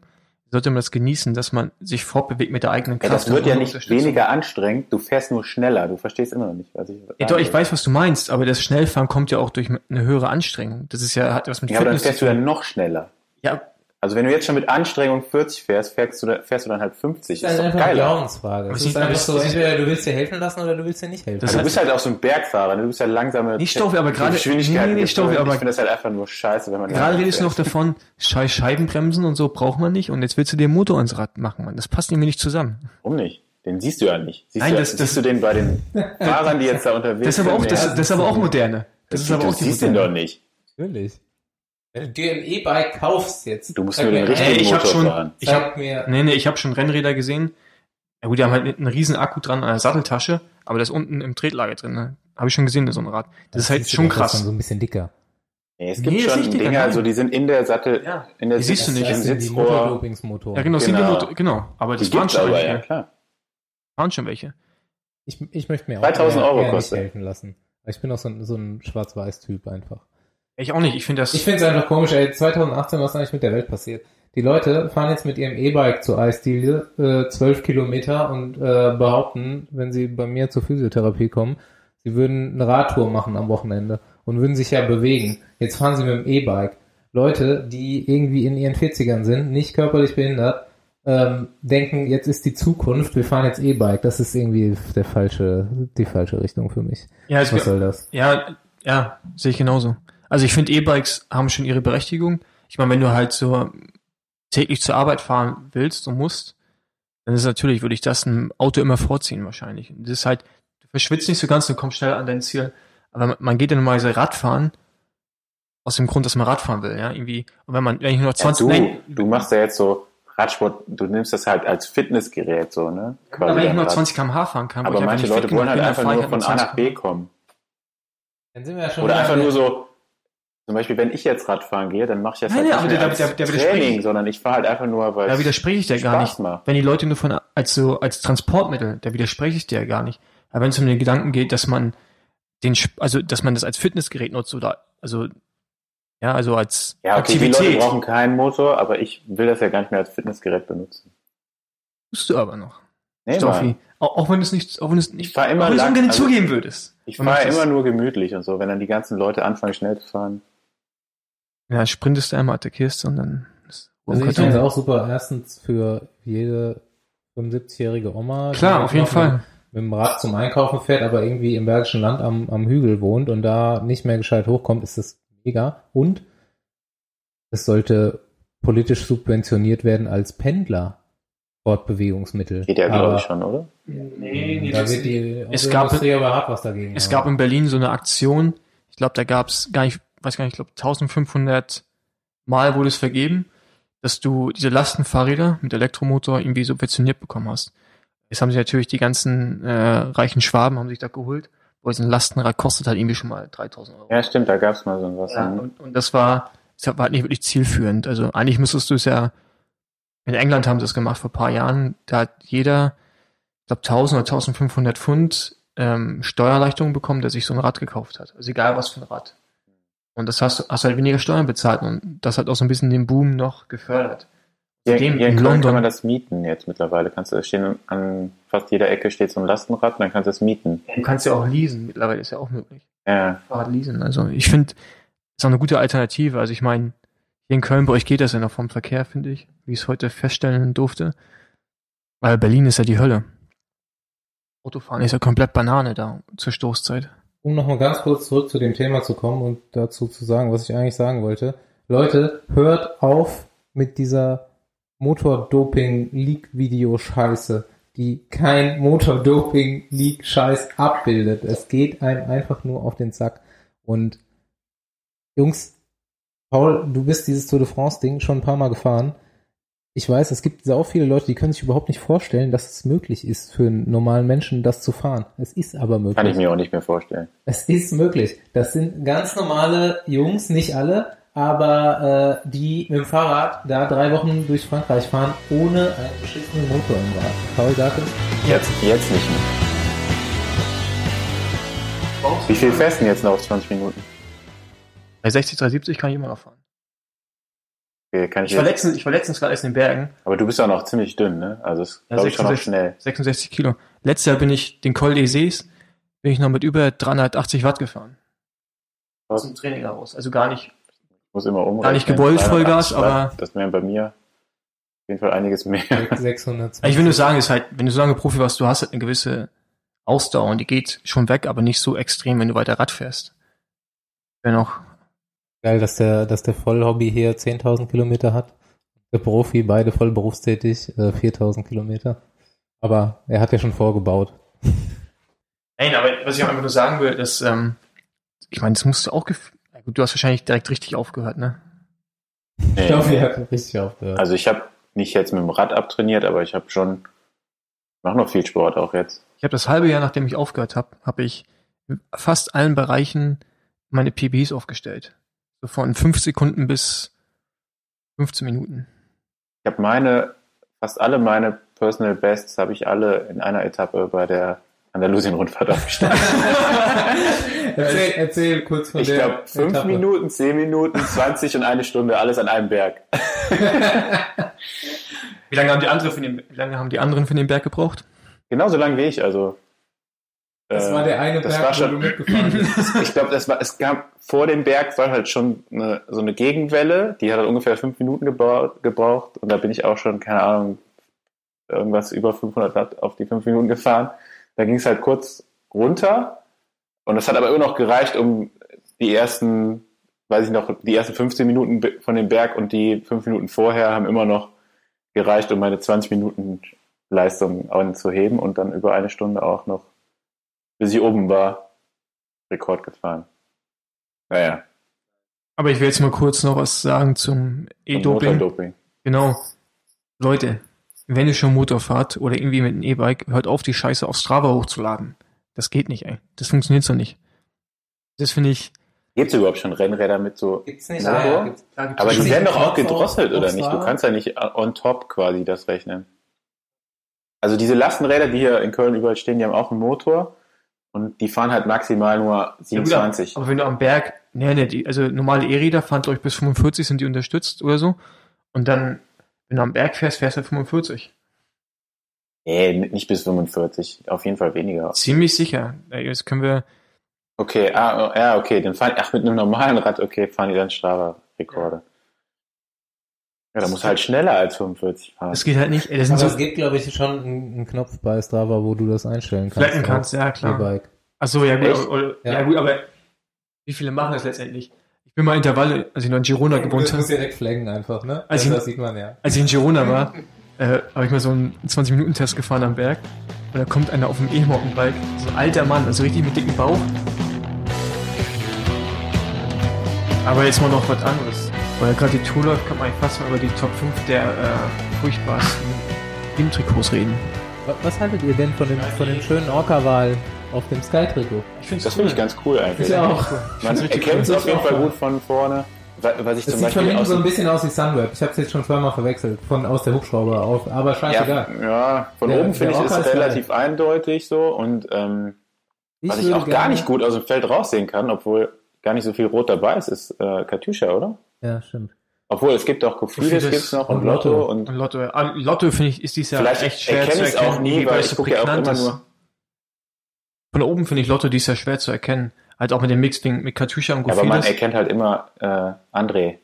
Sollte man das genießen, dass man sich fortbewegt mit der eigenen Ja, Kraft. das wird ja nicht weniger anstrengend, du fährst nur schneller. Du verstehst immer noch nicht, was ich Ja, doch, ich weiß, was du meinst, aber das Schnellfahren kommt ja auch durch eine höhere Anstrengung. Das ist ja, hat was mit Ja, aber dann Fitness fährst du dann noch schneller. Ja, Also wenn du jetzt schon mit Anstrengung 40 fährst, fährst du, dann- fährst du dann halt 50. Das Ist ist doch einfach eine geiler. Glaubensfrage. Es ist ist- einfach so, entweder du willst dir helfen lassen oder du willst dir nicht helfen. Das Also du bist halt auch so ein Bergfahrer, ne? du bist ja langsame Nicht Stoffi, aber gerade- Geschwindigkeit. nee, nee. Stoffi, aber- ich finde das halt einfach nur scheiße, wenn man gerade redest du noch davon, scheiß Scheibenbremsen und so braucht man nicht und jetzt willst du den Motor ans Rad machen, Mann. Das passt irgendwie nicht zusammen. Warum nicht? Den siehst du ja nicht. Siehst Nein, du, das- das- siehst du den bei den Fahrern, die jetzt da unterwegs Das ist aber auch, sind? das, das ist aber auch moderne. Das ist aber du auch die siehst den doch nicht. Natürlich. Wenn du dir ein E-Bike kaufst jetzt. Du musst sag nur den mir, richtigen Ey, ich hab Motor schon- fahren. Ich hab, mir, nee, nee, ich habe schon Rennräder gesehen. Ja gut, die haben halt einen riesen Akku dran an der Satteltasche, aber das unten im Tretlager drin, ne? Habe ich schon gesehen, so ein Rad. Das ist halt schon doch, das ist krass. so ein bisschen dicker. Nee, es gibt Nee, ist schon Dinger, nein. also die sind in der Sattel, Ja, in der die siehst du nicht. Das sind die. Motordopingsmotoren. Ja, genau, das sind die Genau. Motor, genau. Aber das Die fahren gibt's schon aber, welche. ja klar. Fahren schon welche. Ich, ich möchte mir auch 3000 eher- Euro eher nicht kostet. helfen lassen. Ich bin auch so ein, so ein Schwarz-Weiß-Typ einfach. Ich auch nicht. Ich finde das. Ich finde es einfach komisch, ey, 2018, was ist eigentlich mit der Welt passiert? Die Leute fahren jetzt mit ihrem E-Bike zur Eisdiele, äh, 12 Kilometer und äh, behaupten, wenn sie bei mir zur Physiotherapie kommen, sie würden eine Radtour machen am Wochenende und würden sich ja bewegen. Jetzt fahren sie mit dem E-Bike. Leute, die irgendwie in ihren 40ern sind, nicht körperlich behindert, ähm, denken, jetzt ist die Zukunft, wir fahren jetzt E-Bike. Das ist irgendwie der falsche, die falsche Richtung für mich. ja, Was soll das? ja, ja, sehe ich genauso. Also ich finde E-Bikes haben schon ihre Berechtigung. Ich meine, wenn du halt so täglich zur Arbeit fahren willst und musst, dann ist natürlich, würde ich das ein Auto immer vorziehen wahrscheinlich. Das ist halt, du verschwitzt nicht so ganz, du kommst schnell an dein Ziel. Aber man- geht ja normalerweise Radfahren aus dem Grund, dass man Radfahren will, ja, irgendwie. Und wenn man, wenn ich nur Ja, 20, du, nein, du machst ja jetzt so Radsport, du nimmst das halt als Fitnessgerät so, ne? aber wenn ich nur Rad. 20 km/h fahren kann, Aber manche Leute wollen halt einfach nur halt von A 20 nach B kommen. Dann sind wir ja schon Oder einfach nur so, zum Beispiel, wenn ich jetzt Radfahren gehe, dann mache ich das Nein, halt ja, nicht aber der- der- der Training, sondern ich fahre halt einfach nur, weil Da widerspreche ich dir gar nicht. macht. Wenn die Leute nur von als so als Transportmittel, da widerspreche ich dir gar nicht. Aber wenn es um den Gedanken geht, dass man den, also dass man das als Fitnessgerät nutzt oder also ja, also als Ja, okay, die Aktivität, Leute brauchen keinen Motor, aber ich will das ja gar nicht mehr als Fitnessgerät benutzen. tust du aber noch. Nee, Stoffi. Auch, auch wenn du es nicht, auch wenn es nicht, Ich fahr immer auch wenn du es lang- ungern also- zugeben würdest. Ich fahre immer nur gemütlich und so. Wenn dann die ganzen Leute anfangen, schnell zu fahren, Ja, sprintest du einmal, attackierst du und dann ist Also ich finde es auch super, erstens für jede 75-jährige Oma. die Klar, auf jeden Fall. Mit, dem Rad zum Einkaufen fährt, aber irgendwie im Bergischen Land am, am Hügel wohnt und da nicht mehr gescheit hochkommt, ist das mega. Und es sollte politisch subventioniert werden als Pendler. Fortbewegungsmittel. Geht ja, Aber glaube ich, schon, oder? Nee, nee, Da das, wird die es gab- aber hart was dagegen. es haben. gab in Berlin so eine Aktion, ich glaube, da gab es gar nicht, weiß gar nicht, ich glaube 1500 Mal wurde es vergeben, dass du diese Lastenfahrräder mit Elektromotor irgendwie subventioniert bekommen hast. Jetzt haben sich natürlich die ganzen äh, reichen Schwaben haben sich da geholt, weil so ein Lastenrad kostet halt irgendwie schon mal 3000 Euro. Ja, stimmt, da gab es mal so was. Ja, ne? und, und das war, das war halt nicht wirklich zielführend. Also eigentlich müsstest du es ja, in England haben sie es gemacht vor ein paar Jahren, da hat jeder, ich glaube 1000 oder 1500 Pfund ähm, Steuererleichterung bekommen, der sich so ein Rad gekauft hat. Also egal was für ein Rad. Und das hast du hast halt weniger Steuern bezahlt und das hat auch so ein bisschen den Boom noch gefördert. Hier, hier in in Köln London- kann man das mieten jetzt mittlerweile. Kannst du stehen an fast jeder Ecke steht so ein Lastenrad und dann kannst du es mieten. Du kannst ja auch leasen, mittlerweile ist ja auch möglich. Ja, Fahrrad leasen. Also ich finde, ist auch eine gute Alternative. Also ich meine, hier in Köln bei euch geht das ja noch vom Verkehr, finde ich, wie ich es heute feststellen durfte. Weil Berlin ist ja die Hölle. Autofahren ist ja komplett Banane da zur Stoßzeit. Um nochmal ganz kurz zurück zu dem Thema zu kommen und dazu zu sagen, was ich eigentlich sagen wollte. Leute, hört auf mit dieser Motordoping-Leak-Video-Scheiße, die kein Motordoping-Leak-Scheiß abbildet. Es geht einem einfach nur auf den Sack. Und Jungs, Paul, du bist dieses Tour de France-Ding schon ein paar Mal gefahren. Ich weiß, es gibt sau viele Leute, die können sich überhaupt nicht vorstellen, dass es möglich ist für einen normalen Menschen, das zu fahren. Es ist aber möglich. kann ich mir auch nicht mehr vorstellen. Es ist möglich. Das sind ganz normale Jungs, nicht alle, aber äh, die mit dem Fahrrad da drei Wochen durch Frankreich fahren, ohne einen beschissenen Motor im Rad. Paul Garten? Jetzt, jetzt nicht mehr. Wie viel festen jetzt noch? 20 Minuten? Bei 60, 370 kann ich immer noch fahren. Okay, kann ich Ich war letztens, ich war letztens gerade erst in den Bergen. aber du bist auch noch ziemlich dünn, ne? Also es Ja, glaube ich schon noch 66 schnell. 66 Kilo. Letztes Jahr bin ich den Col des Sees, bin ich noch mit über 380 Watt gefahren. Aus dem Training heraus. Also gar nicht. Ich muss immer umrechnen. Gar nicht gewollt, 380 Vollgas, aber- Das wären bei mir auf jeden Fall einiges mehr. 620. Ich will nur sagen, ist halt, wenn du so lange Profi warst, du hast halt eine gewisse Ausdauer und die geht schon weg, aber nicht so extrem, wenn du weiter Rad fährst. Wäre noch, Geil, dass der, dass der Vollhobby hier 10.000 Kilometer hat. Der Profi, beide voll berufstätig, äh, 4.000 Kilometer. Aber er hat ja schon vorgebaut. Nein, aber was ich auch einfach nur sagen will, dass, ähm, ich meine, das musst du auch, gut, du hast wahrscheinlich direkt richtig aufgehört, ne? Nee. Ich glaube, er hat richtig aufgehört. Also ich habe nicht jetzt mit dem Rad abtrainiert, aber ich habe schon, mach noch viel Sport auch jetzt. Ich habe das halbe Jahr, nachdem ich aufgehört habe, habe ich in fast allen Bereichen meine PBs aufgestellt. So von fünf Sekunden bis 15 Minuten. Ich habe meine, fast alle meine Personal Bests habe ich alle in einer Etappe bei der Andalusien-Rundfahrt aufgestellt. erzähl, erzähl kurz von Ich der glaube, fünf Etappe. Minuten, zehn Minuten, 20 und eine Stunde, alles an einem Berg. Wie lange haben die anderen für den, wie lange haben die anderen für den Berg gebraucht? Genauso lang wie ich, also. Das äh, war der eine das Berg, war wo schon- du mitgefahren bist. Ich glaube, das war, es gab vor dem Berg war halt schon eine, so eine Gegenwelle, die hat halt ungefähr fünf Minuten gebra gebraucht und da bin ich auch schon, keine Ahnung, irgendwas über 500 Watt auf die fünf Minuten gefahren. Da ging es halt kurz runter und das hat aber immer noch gereicht, um die ersten, weiß ich noch, die ersten 15 Minuten von dem Berg und die fünf Minuten vorher haben immer noch gereicht, um meine 20 Minuten Leistung anzuheben und dann über eine Stunde auch noch, bis ich oben war, Rekord gefahren. Naja, Aber ich will jetzt mal kurz noch was sagen zum E-Doping. Genau. Leute, wenn ihr schon Motor fahrt oder irgendwie mit einem E-Bike, hört auf, die Scheiße auf Strava hochzuladen. Das geht nicht, ey. Das funktioniert so nicht. Das finde ich. Gibt es überhaupt schon Rennräder mit so? Gibt's nicht. Motor? Ja, gibt's. Aber die werden doch auch gedrosselt, auf oder nicht? Du kannst ja nicht on top quasi das rechnen. Also diese Lastenräder, die hier in Köln überall stehen, die haben auch einen Motor und die fahren halt maximal nur 27. Aber wenn du am Berg, nee, nee, die, also normale E-Räder fahren, glaube ich, bis 45 sind die unterstützt oder so. Und dann, wenn du am Berg fährst, fährst du 45. Nee, nicht bis 45. Auf jeden Fall weniger. Ziemlich sicher. Jetzt können wir, Okay, ah, ja, okay, dann fahren, ach, mit einem normalen Rad, okay, fahren die dann Strava. Rekorde. Ja, da muss halt schneller als 45 fahren. Das geht halt nicht. Ey, das sind Aber so es gibt, glaube ich, schon einen Knopf bei Strava, wo du das einstellen kannst. flatten kannst, ja klar. E-Bike. Ach so, ja gut, aber, ja. Ja. gut, aber wie viele machen das letztendlich? Ich bin mal Intervalle, als ich noch in Girona gewohnt Du habe, musst direkt flaggen einfach, ne? Also- Also, das sieht man ja. als ich in Girona war, äh, habe ich mal so einen 20-Minuten-Test gefahren am Berg. Und da kommt einer auf dem E-Mountainbike, so ein alter Mann, also richtig mit dicken Bauch. Aber jetzt mal noch was anderes. Weil gerade die Tour läuft, kann man eigentlich fast mal über die Top 5 der äh, furchtbarsten Teamtrikots reden. Wa- Was haltet ihr denn von dem, von dem schönen Orca-Wahl auf dem Sky-Trikot? Ich finde Das finde ich ganz cool eigentlich. Ich auch. Man erkennt es auf jeden Fall gut von vorne. Wa- Was ich Das zum sieht von Beispiel hinten aus so ein bisschen aus wie Sunweb. Ich habe es jetzt schon zweimal verwechselt, von aus der Hubschrauber auf, aber scheißegal. ja, ja, von Der- oben finde ich es ist geil. relativ eindeutig so und ähm, Ich was ich auch gar nicht gut aus dem Feld raussehen kann, obwohl gar nicht so viel Rot dabei ist, ist äh, Katusha, oder? Ja, stimmt. Obwohl es gibt auch Kofidis gibt's noch und und Lotto Lotto. und Und Lotto, Lotto finde ich, ist dies Jahr vielleicht echt schwer erkenne zu erkennen. auch nie, weil ich so gucke ja auch immer ist. nur. Von oben finde ich Lotto dies Jahr schwer zu erkennen. Halt auch mit dem Mix mit Katusha und Ja, aber man Gofides. erkennt halt immer äh, André.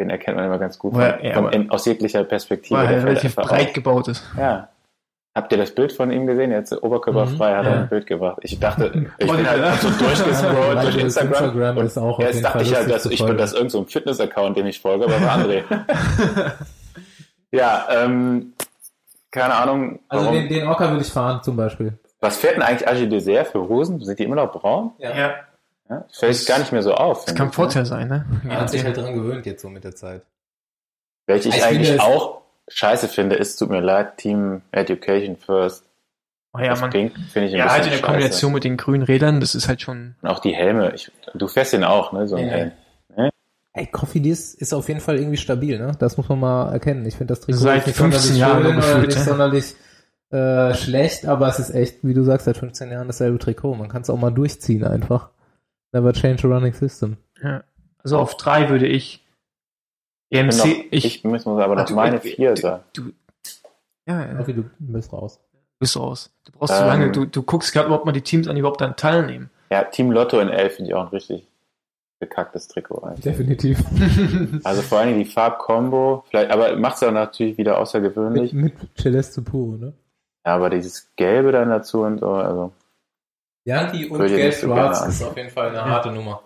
Den erkennt man immer ganz gut Weil- von, ja, in, aus jeglicher Perspektive. weil er relativ breit auf. gebaut ist. Ja. Habt ihr das Bild von ihm gesehen? Jetzt oberkörperfrei hat er ja. ein Bild gebracht. Ich dachte, ich bin halt so durchgescrollt durch Instagram. Instagram und ist auch jetzt dachte Fall ich halt, dass ich bin das irgendein so ein Fitness-Account, dem ich folge, aber war André. ja, ähm, keine Ahnung. Also warum. den, den Orca würde ich fahren, zum Beispiel. Was fährt denn eigentlich Agi Dessert für Hosen? Sind die immer noch braun? Ja. Ja, fällt gar nicht mehr so auf. Das kann ein ich, ne? Vorteil sein, ne? Man hat sich halt dran gewöhnt jetzt so mit der Zeit. Welche ich Ich eigentlich auch scheiße finde, ist, tut mir leid, Team Education First. Oh ja, das man. klingt, finde ich ein Ja, bisschen halt in der scheiße. Kombination mit den grünen Rädern, das ist halt schon. Und auch die Helme. Ich, du fährst den auch, ne? So ein Ja. Helm. Ey, Cofidis ist auf jeden Fall irgendwie stabil, ne? Das muss man mal erkennen. Ich finde das Trikot Seit ist nicht 15 sonderlich Jahren oder gefühlt, nicht sonderlich äh, schlecht, aber es ist echt, wie du sagst, seit 15 Jahren dasselbe Trikot. Man kann es auch mal durchziehen einfach. Never change a running system. Ja. Also auf drei würde ich Ich, bin EMC. noch, ich, ich, muss aber Ah, noch du- meine du- vier du- sagen. ja, ja, Okay, du bist raus. bist raus. Du brauchst zu Ähm. lange. Du, du guckst gerade überhaupt mal die Teams an, die überhaupt daran teilnehmen. Ja, Team Lotto in 11 finde ich auch ein richtig bekacktes Trikot. Eigentlich. Definitiv. Also vor allem die Farbkombo, vielleicht, aber macht es auch natürlich wieder mit, außergewöhnlich. mit Celeste Puro, ne? Ja, aber dieses Gelbe dann dazu und so, also. Und ich nicht so Gelb-Schwarz gerne ist auf jeden Fall eine harte Nummer.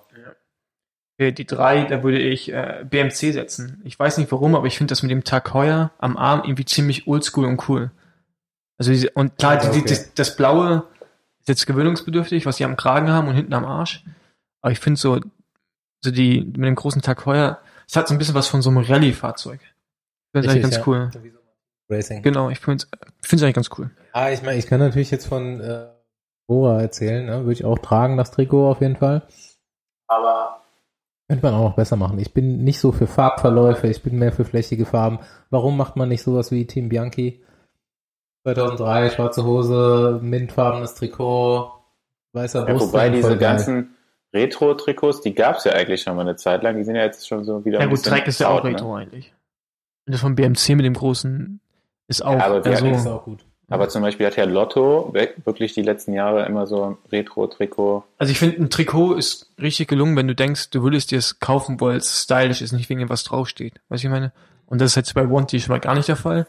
Die drei, da würde ich äh, BMC setzen. Ich weiß nicht warum, aber ich finde das mit dem Tag Heuer am Arm irgendwie ziemlich oldschool und cool. Also diese, und klar, Ja, die, die, okay. das, das Blaue ist jetzt gewöhnungsbedürftig, was sie am Kragen haben und hinten am Arsch. Aber ich finde so, so die mit dem großen Tag Heuer, es hat so ein bisschen was von so einem Rallye-Fahrzeug. Ich finde es eigentlich ganz ja. cool. Racing. Genau, ich finde es eigentlich ganz cool. Ah, ich meine, ich kann natürlich jetzt von äh, Bora erzählen, ne? Würde ich auch tragen, das Trikot auf jeden Fall. Aber könnte man auch noch besser machen. Ich bin nicht so für Farbverläufe, ich bin mehr für flächige Farben. Warum macht man nicht sowas wie Team Bianchi? 2003, schwarze Hose, mintfarbenes Trikot, weißer Ja, Brust. wobei diese ganzen Retro-Trikots, die gab es ja eigentlich schon mal eine Zeit lang, die sind ja jetzt schon so wieder Ja gut, Dreck ist ja auch ne? Retro eigentlich. Und das von BMC mit dem großen ist auch Ja, aber hatten ist auch gut. Aber zum Beispiel hat ja Lotto wirklich die letzten Jahre immer so ein Retro-Trikot. Also ich finde, ein Trikot ist richtig gelungen, wenn du denkst, du würdest dir es kaufen, weil es stylisch ist, nicht wegen dem, was draufsteht. Weißt du, ich meine? Und das ist jetzt bei T schon mal gar nicht der Fall.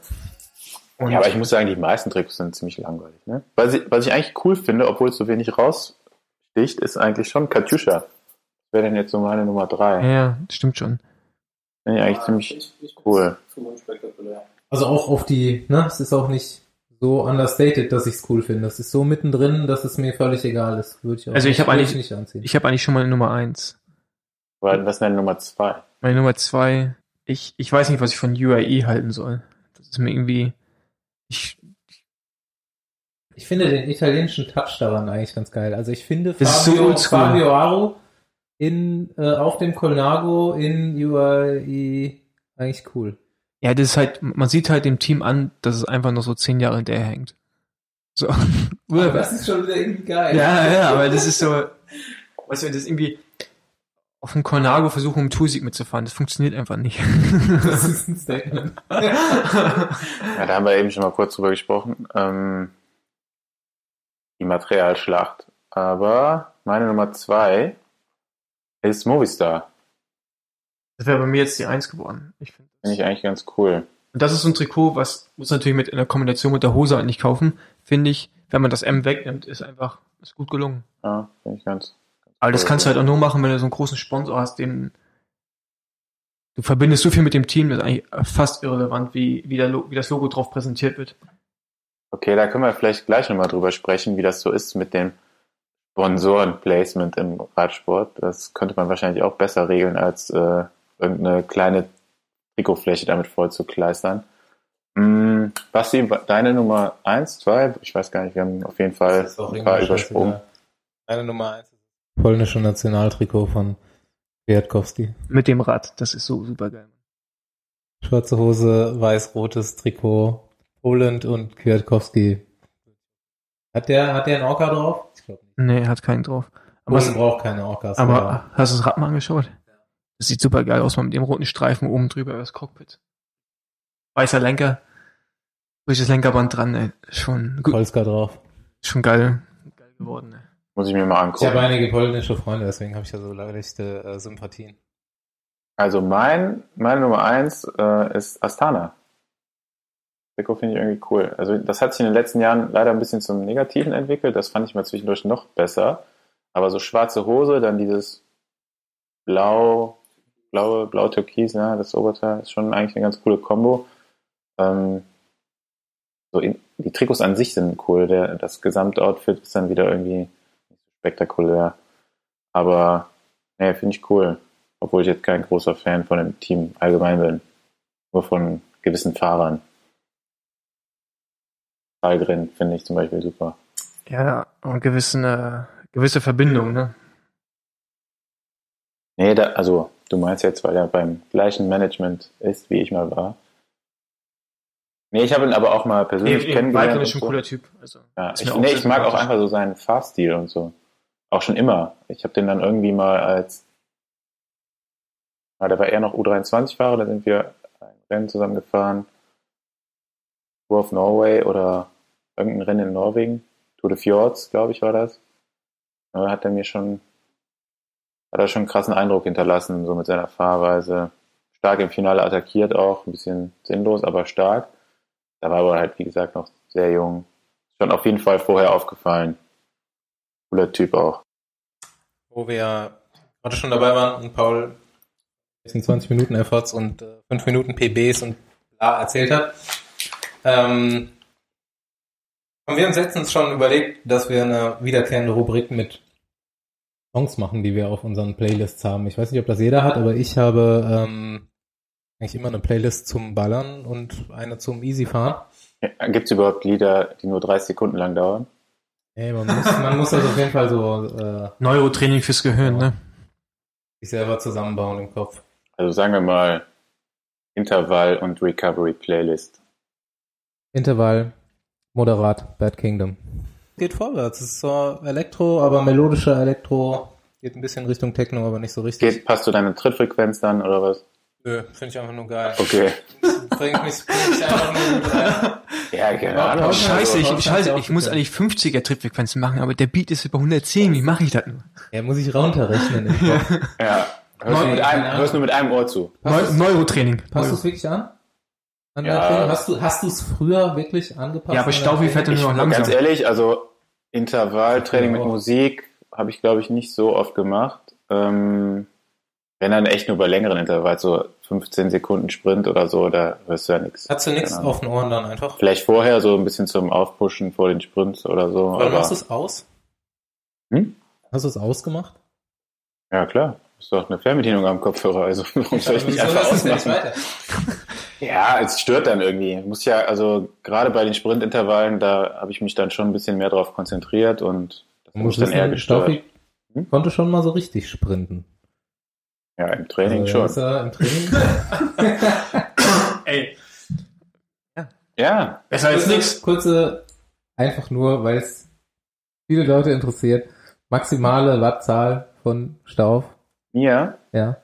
Und Ja, aber ich muss sagen, die meisten Trikots sind ziemlich langweilig. Ne? Was, ich, was ich eigentlich cool finde, obwohl es so wenig raussticht, ist eigentlich schon Katusha. Das wäre dann jetzt so meine Nummer drei. ja, stimmt schon. Finde ich eigentlich ziemlich cool. Also auch auf die, ne, es ist auch nicht so understated, dass ich es cool finde. Es ist so mittendrin, dass es mir völlig egal ist. Würde ich auch Also ich nicht, hab würde eigentlich- nicht anziehen. Ich habe eigentlich schon mal eine Nummer eins. Was ist deine Nummer zwei? Meine Nummer zwei, ich, ich weiß nicht, was ich von UAE halten soll. Das ist mir irgendwie, ich, Ich finde den italienischen Touch daran eigentlich ganz geil. Also ich finde Das ist so Fabio, oldschool. Fabio Aro in, äh, auf dem Colnago in UAE eigentlich cool. Ja, das ist halt, man sieht halt dem Team an, dass es einfach noch so zehn Jahre hinterher hängt. So. Aber das ist schon wieder irgendwie geil. Ja, ja, aber das ist so, weißt du, das ist irgendwie auf dem Colnago versuchen, um Toursieg mitzufahren. Das funktioniert einfach nicht. Das ist ein Statement. Ja, da haben wir eben schon mal kurz drüber gesprochen. Ähm, die Materialschlacht. Aber meine Nummer zwei ist Movistar. Das wäre bei mir jetzt die Eins geworden. Ich finde Finde ich eigentlich ganz cool. Und das ist so ein Trikot, was muss natürlich mit in der Kombination mit der Hose halt nicht kaufen, finde ich. Wenn man das M wegnimmt, ist einfach ist gut gelungen. Ja, finde ich ganz. Aber das cool. kannst du halt auch nur machen, wenn du so einen großen Sponsor hast, den du verbindest so viel mit dem Team, das ist eigentlich fast irrelevant, wie, wie, der, wie das Logo drauf präsentiert wird. Okay, da können wir vielleicht gleich nochmal drüber sprechen, wie das so ist mit dem Sponsoren-Placement im Radsport. Das könnte man wahrscheinlich auch besser regeln, als äh, irgendeine kleine Trikotfläche damit voll zu kleistern. Hm, Basti, deine Nummer eins, zwei, ich weiß gar nicht, wir haben auf jeden Fall ein paar übersprungen. Meine Nummer eins ist das polnische Nationaltrikot von Kwiatkowski. Mit dem Rad. Das ist so super geil. Schwarze Hose, weiß-rotes Trikot, Poland und Kwiatkowski. Hat der, hat der einen Orca drauf? Ich glaube nicht. Nee, hat keinen drauf. Aber, Polen es, braucht keine Orcas. aber hast du das Rad mal angeschaut? Das sieht super geil aus, mal mit dem roten Streifen oben drüber über das Cockpit. Weißer Lenker. Frisches Lenkerband dran, ey. Schon, gut, Polska drauf. schon geil. Geil geworden, ey. Muss ich mir mal Ich angucken. habe einige polnische Freunde, deswegen habe ich da so leichte äh, Sympathien. Also mein, meine Nummer eins äh, ist Astana. Trikot finde ich irgendwie cool. Also das hat sich in den letzten Jahren leider ein bisschen zum Negativen entwickelt. Das fand ich mal zwischendurch noch besser. Aber so schwarze Hose, dann dieses blau, blaue, blau-türkis, ja, das Oberteil ist schon eigentlich eine ganz coole Kombo. Ähm, so in, die Trikots an sich sind cool. Der, das Gesamtoutfit ist dann wieder irgendwie spektakulär. Aber nee, finde ich cool. Obwohl ich jetzt kein großer Fan von dem Team allgemein bin. Nur von gewissen Fahrern. Algren finde ich zum Beispiel super. Ja, und gewissen, äh, gewisse Verbindung, ne? Nee, da, also du meinst jetzt, weil er beim gleichen Management ist, wie ich mal war. Nee, ich habe ihn aber auch mal persönlich kennengelernt. Weidmann ist schon ein so. cooler Typ. Also, Ja, ich, nee, ich mag auch einfach so seinen Fahrstil und so. Auch schon immer. Ich habe den dann irgendwie mal als, ah, da war er noch U23-Fahrer, da sind wir ein Rennen zusammen gefahren. Tour of Norway oder irgendein Rennen in Norwegen. Tour de Fjords, glaube ich, war das. Da hat er mir schon, hat er schon einen krassen Eindruck hinterlassen, so mit seiner Fahrweise. Stark im Finale attackiert auch, ein bisschen sinnlos, aber stark. Da war aber halt, wie gesagt, noch sehr jung. Schon auf jeden Fall vorher aufgefallen. Cooler Typ auch. Wo wir gerade schon dabei waren und Paul 26 Minuten Efforts und äh, 5 Minuten PBs und bla erzählt hat. Ähm, haben wir uns letztens schon überlegt, dass wir eine wiederkehrende Rubrik mit Songs machen, die wir auf unseren Playlists haben. Ich weiß nicht, ob das jeder hat, aber ich habe ähm, eigentlich immer eine Playlist zum Ballern und eine zum Easyfahren. Gibt es überhaupt Lieder, die nur 30 Sekunden lang dauern? Hey, man muss, man muss das auf jeden Fall so äh, Neurotraining fürs Gehirn, ne? sich selber zusammenbauen im Kopf. Also sagen wir mal Intervall und Recovery Playlist. Intervall, moderat, Bad Kingdom. Geht vorwärts. Es ist so Elektro, aber melodischer Elektro. Geht ein bisschen Richtung Techno, aber nicht so richtig. Geht, passt du deine Trittfrequenz dann oder was? Nö, finde ich einfach nur geil. Okay. Bringt mich, bringt mich einfach nur gut rein. Ja, Ahnung. aber Scheiße, ich, du scheiße, auch ich muss eigentlich 50er Trittfrequenzen machen, aber der Beat ist über 110. Wie mache ich das nur? Ja, muss ich runterrechnen. Ja. Hörst, du Neu- mit einem, hörst du mit einem Ohr zu. Neu Neurotraining. passt du es wirklich an? an Ja. Hast du hast du es früher wirklich angepasst? Ja, aber Staufi fährt nur noch langsam. ganz ehrlich, also Intervalltraining mit. Musik habe ich, glaube ich, nicht so oft gemacht. Ähm, wenn dann echt nur bei längeren Intervallen, so 15 Sekunden Sprint oder so, da hörst du ja nichts. Hast du nichts auf den Ohren dann einfach? Vielleicht vorher so ein bisschen zum Aufpushen vor den Sprints oder so. Oder aber, machst du es aus? Hm? Hast du es ausgemacht? ja, klar. Ist doch eine Fernbedienung am Kopfhörer, also warum soll ich nicht Wieso einfach ausmachen? Ja, es stört dann irgendwie. Muss ja, also gerade bei den Sprintintervallen, da habe ich mich dann schon ein bisschen mehr drauf konzentriert und das musst dann eher gestört. Hm? konnte schon mal so richtig sprinten. Ja, im Training Also, schon. er Im Training. Ey, Ja, besser als kurze, nix. kurze, einfach nur, weil es viele Leute interessiert, maximale Wattzahl von Stauf. mir Ja.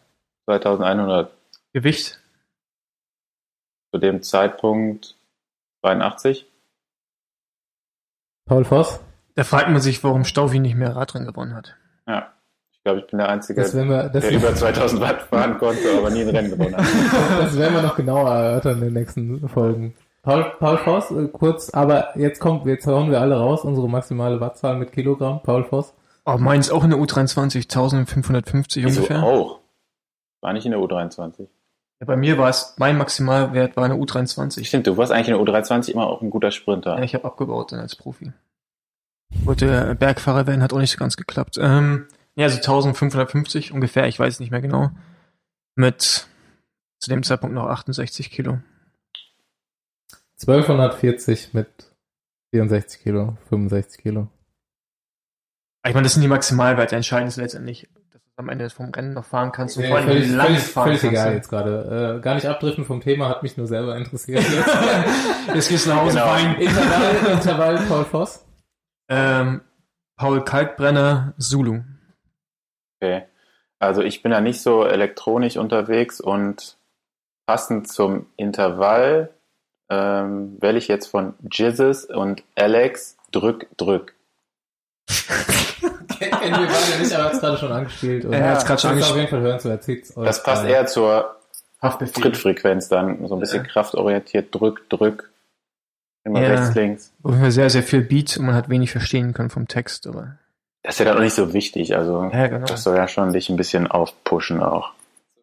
2100 Gewicht. Zu dem Zeitpunkt 82. Paul Voss. Da fragt man sich, warum Staufi nicht mehr Radrennen gewonnen hat. Ja. glaube, ich bin der Einzige, wir, das, der über 2000 Watt fahren konnte, aber nie ein Rennen gewonnen hat. das werden wir noch genauer erörtern in den nächsten Folgen. Paul, Paul Voss, äh, kurz, aber jetzt kommt, jetzt hauen wir alle raus, unsere maximale Wattzahl mit Kilogramm. Paul Voss. Oh, meins auch in der U23, 1550 Wieso ungefähr. auch? War nicht in der U23. Ja, bei mir war es, mein Maximalwert war eine U23. Stimmt, du warst eigentlich in der U23 immer auch ein guter Sprinter. Ja, ich habe abgebaut dann als Profi. Wollte Bergfahrer werden, hat auch nicht so ganz geklappt. Ähm, ja, so 1550 ungefähr, ich weiß nicht mehr genau. Mit zu dem Zeitpunkt noch 68 Kilo. 1240 mit 64 Kilo, 65 Kilo. Ich meine, das sind die Maximalwerte. Entscheidend ist letztendlich, am Ende vom Rennen noch fahren kannst und Nee, vor allem völlig, wie lange völlig, fahren völlig kannst. egal jetzt gerade. Äh, gar nicht abdriften vom Thema, hat mich nur selber interessiert. Jetzt gehst du nach Hause Genau. rein. Intervall, Intervall, Paul Voss. Ähm, Paul Kalkbrenner, Zulu. Okay. Also ich bin da nicht so elektronisch unterwegs und passend zum Intervall ähm, wähle ich jetzt von Jizzes und Alex Drück, Drück. Beide nicht, aber hat es gerade schon angespielt. Und Er hat's gerade schon angespielt. auf jeden Fall hören, so erzählt's euch Das passt gerade. eher zur Haftbefehl. Trittfrequenz dann, so ein bisschen kraftorientiert, Drück, Drück. Immer Ja. rechts, links. Fall sehr, sehr viel Beat und man hat wenig verstehen können vom Text, aber. Das ist ja dann auch nicht so wichtig, also Ja, genau. das soll ja schon dich ein bisschen aufpushen auch.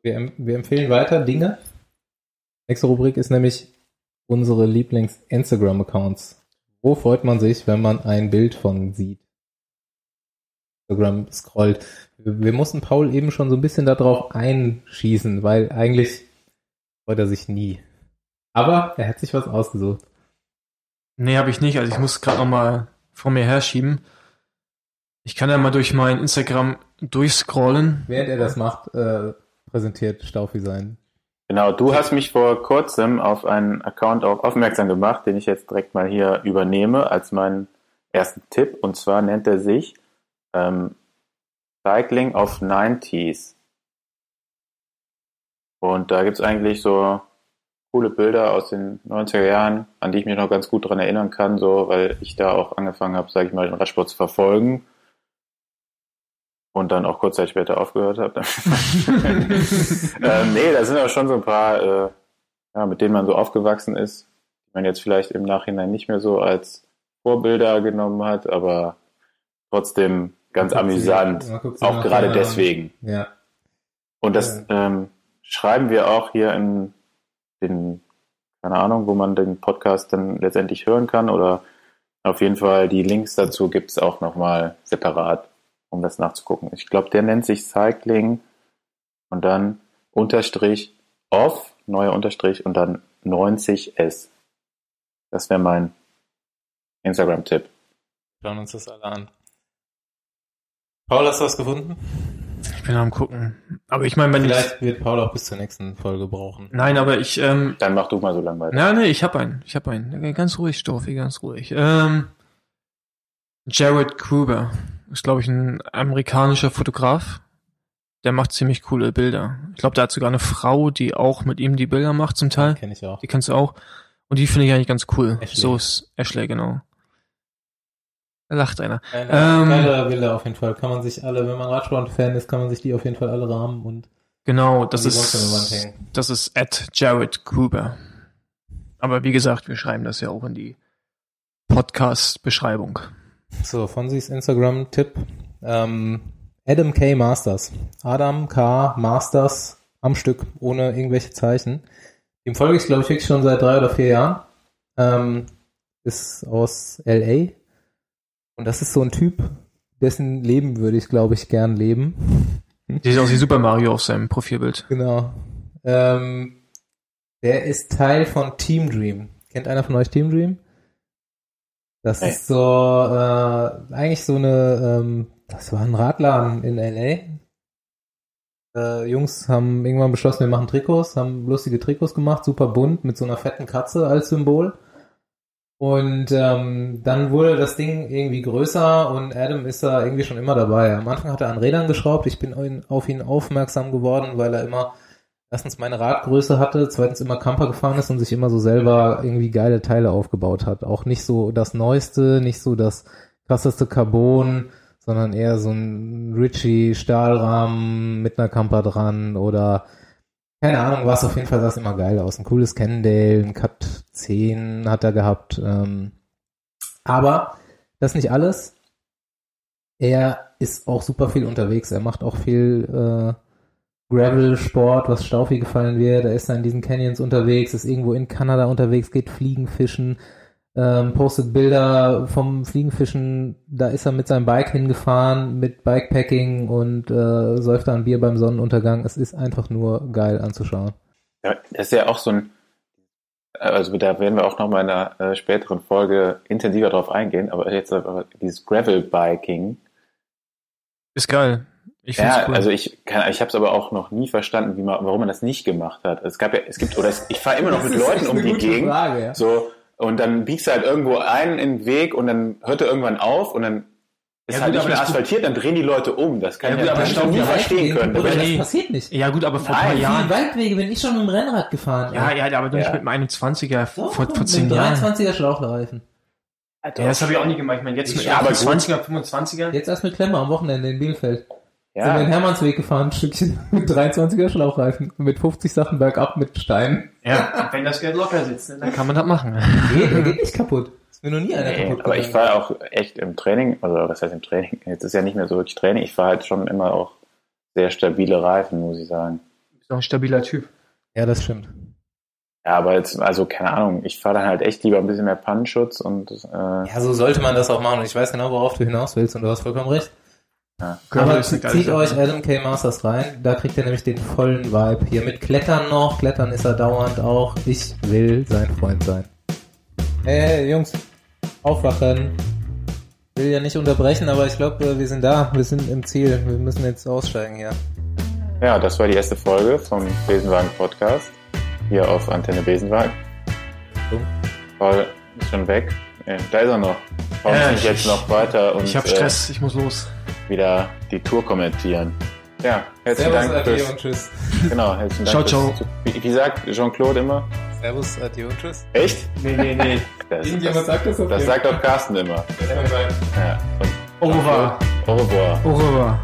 Wir, wir empfehlen weiter Dinge. Nächste Rubrik ist nämlich unsere Lieblings-Instagram-Accounts. Wo freut man sich, wenn man ein Bild von sieht? Instagram scrollt. Wir, mussten Paul eben schon so ein bisschen darauf einschießen, weil eigentlich freut er sich nie. Aber er hat sich was ausgesucht. Nee, habe ich nicht. Also ich muss gerade noch mal vor mir herschieben. Ich kann ja mal durch mein Instagram durchscrollen. Während er das macht, äh, präsentiert Staufi sein. Genau, du hast mich vor kurzem auf einen Account auch aufmerksam gemacht, den ich jetzt direkt mal hier übernehme als meinen ersten Tipp. Und zwar nennt er sich ähm, Cycling of 90s. Und da gibt's eigentlich so coole Bilder aus den 90er Jahren, an die ich mich noch ganz gut dran erinnern kann, so weil ich da auch angefangen habe, sage ich mal, den Radsport zu verfolgen. Und dann auch kurz Zeit später aufgehört habe. ähm, nee, da sind auch schon so ein paar, äh, ja, mit denen man so aufgewachsen ist, die man jetzt vielleicht im Nachhinein nicht mehr so als Vorbilder genommen hat, aber trotzdem ganz amüsant, sie auch gerade an. deswegen. Ja. Und das ähm, schreiben wir auch hier in den, keine Ahnung, wo man den Podcast dann letztendlich hören kann oder auf jeden Fall die Links dazu gibt's auch nochmal separat, um das nachzugucken. Ich glaube, der nennt sich Cycling und dann Unterstrich off, neuer Unterstrich und dann 90s. Das wäre mein Instagram-Tipp. Schauen uns das alle an. Paul, hast du was gefunden? Ich bin am gucken. Aber ich meine, wenn ich, Vielleicht wird Paul auch bis zur nächsten Folge brauchen. Nein, aber ich, ähm, Dann mach du mal so lang weiter. na, nee, ich hab einen. Ich hab einen. Ganz ruhig, Stoffi, ganz ruhig. Ähm, Jared Kruger ist, glaube ich, ein amerikanischer Fotograf. Der macht ziemlich coole Bilder. Ich glaube, der hat sogar eine Frau, die auch mit ihm die Bilder macht zum Teil. Kenne ich auch. Die kennst du auch. Und die finde ich eigentlich ganz cool. Ashley. So ist Ashley, genau. Lacht einer. Eine Ähm, geile Villa auf jeden Fall. Kann man sich alle, wenn man Radsport-Fan ist, kann man sich die auf jeden Fall alle rahmen und Genau, das ist, das ist at Jared Gruber. Aber wie gesagt, wir schreiben das ja auch in die Podcast-Beschreibung. So, Fonsis Instagram-Tipp. Ähm, Adam K. Masters. Adam K. Masters am Stück, ohne irgendwelche Zeichen. Dem folge ich, glaube ich, wirklich schon seit drei oder vier Jahren. Ähm, ist aus L.A. Und das ist so ein Typ, dessen Leben würde ich, glaube ich, gern leben. Sieht aus wie Super Mario auf seinem Profilbild. Genau. Ähm, der ist Teil von Team Dream. Kennt einer von euch Team Dream? Das Nee. ist so äh, eigentlich so eine, ähm, das war ein Radladen in LA. Äh, Jungs haben irgendwann beschlossen, wir machen Trikots, haben lustige Trikots gemacht, super bunt mit so einer fetten Katze als Symbol. Und ähm, dann wurde das Ding irgendwie größer und Adam ist da irgendwie schon immer dabei. Am Anfang hat er an Rädern geschraubt. Ich bin auf ihn aufmerksam geworden, weil er immer erstens meine Radgröße hatte, zweitens immer Camper gefahren ist und sich immer so selber irgendwie geile Teile aufgebaut hat. Auch nicht so das Neueste, nicht so das krasseste Carbon, sondern eher so ein Ritchie Stahlrahmen mit einer Kamper dran oder keine Ahnung was, auf jeden Fall sah es immer geil aus. Ein cooles Cannondale, ein Cut 10 hat er gehabt. Ähm, aber das ist nicht alles. Er ist auch super viel unterwegs. Er macht auch viel äh, Gravel-Sport, was Staufi gefallen wird. Er ist da in diesen Canyons unterwegs, ist irgendwo in Kanada unterwegs, geht Fliegenfischen, ähm, postet Bilder vom Fliegenfischen. Da ist er mit seinem Bike hingefahren, mit Bikepacking und äh, säuft da ein Bier beim Sonnenuntergang. Es ist einfach nur geil anzuschauen. Ja, das ist ja auch so ein, also da werden wir auch nochmal in einer äh, späteren Folge intensiver drauf eingehen, aber jetzt aber dieses Gravel-Biking. Ist geil. Ich ja, cool. also ich kann, ich habe es aber auch noch nie verstanden, wie man, warum man das nicht gemacht hat. Es gab ja, es gibt oder es, ich fahre immer noch mit Leuten um die Gegend, Frage, ja. so und dann biegst du halt irgendwo ein in den Weg und dann hört er irgendwann auf und dann ist ja, halt gut, nicht mehr asphaltiert, dann drehen die Leute um. Das kann ja, ja, gut, ja aber nie verstehen können. Oder das passiert nicht. Ja gut, aber vor ein paar Jahren. Waldwege bin ich schon mit dem Rennrad gefahren. Ja, ja, aber doch nicht mit einem 21er vor, vor 10 Jahren. 23er Schlauchreifen. Ja, das habe ich auch nie gemacht. Ich meine, jetzt mit ja, 20er, 25er. Jetzt erst mit Klemmer am Wochenende in Bielefeld. Ja. Sind wir den Hermannsweg gefahren, ein Stückchen mit 23er Schlauchreifen, mit 50 Sachen bergab mit Steinen. Ja, wenn das Geld locker sitzt, ne, dann kann man das machen. Geht, der geht nicht kaputt. Ist mir noch nie einer nee, kaputt Aber ich war auch echt im Training, also was heißt im Training? Jetzt ist ja nicht mehr so wirklich Training. Ich war halt schon immer auch sehr stabile Reifen, muss ich sagen. Du bist auch ein stabiler Typ. Ja, das stimmt. Ja, aber jetzt, also keine Ahnung, ich fahre dann halt echt lieber ein bisschen mehr Pannenschutz und äh, Ja, so sollte man das auch machen. Und ich weiß genau, worauf du hinaus willst und du hast vollkommen recht. Ja. Aber zieht euch Adam K. Masters rein, da kriegt ihr nämlich den vollen Vibe. Hier mit Klettern noch, Klettern ist er dauernd auch. Ich will sein Freund sein. Hey, Jungs, aufwachen. Will ja nicht unterbrechen, aber ich glaube, wir sind da, wir sind im Ziel. Wir müssen jetzt aussteigen hier. Ja, das war die erste Folge vom Besenwagen Podcast. Hier auf Antenne Besenwagen. So. Paul ist schon weg. Da ist er noch. Paul ja, ich, jetzt noch weiter und. Ich habe Stress, äh, ich muss los wieder die Tour kommentieren. Ja, herzlichen Servus, Dank. Adieu und tschüss. Genau, herzlichen Dank. Ciao, ciao. Wie, wie sagt Jean-Claude immer? Servus, adieu und tschüss. Echt? Nee, nee, nee. Das, Irgendjemand das, sagt das auf Das sagt auch Carsten immer. Sein. Ja. Au revoir. Au revoir. Au revoir.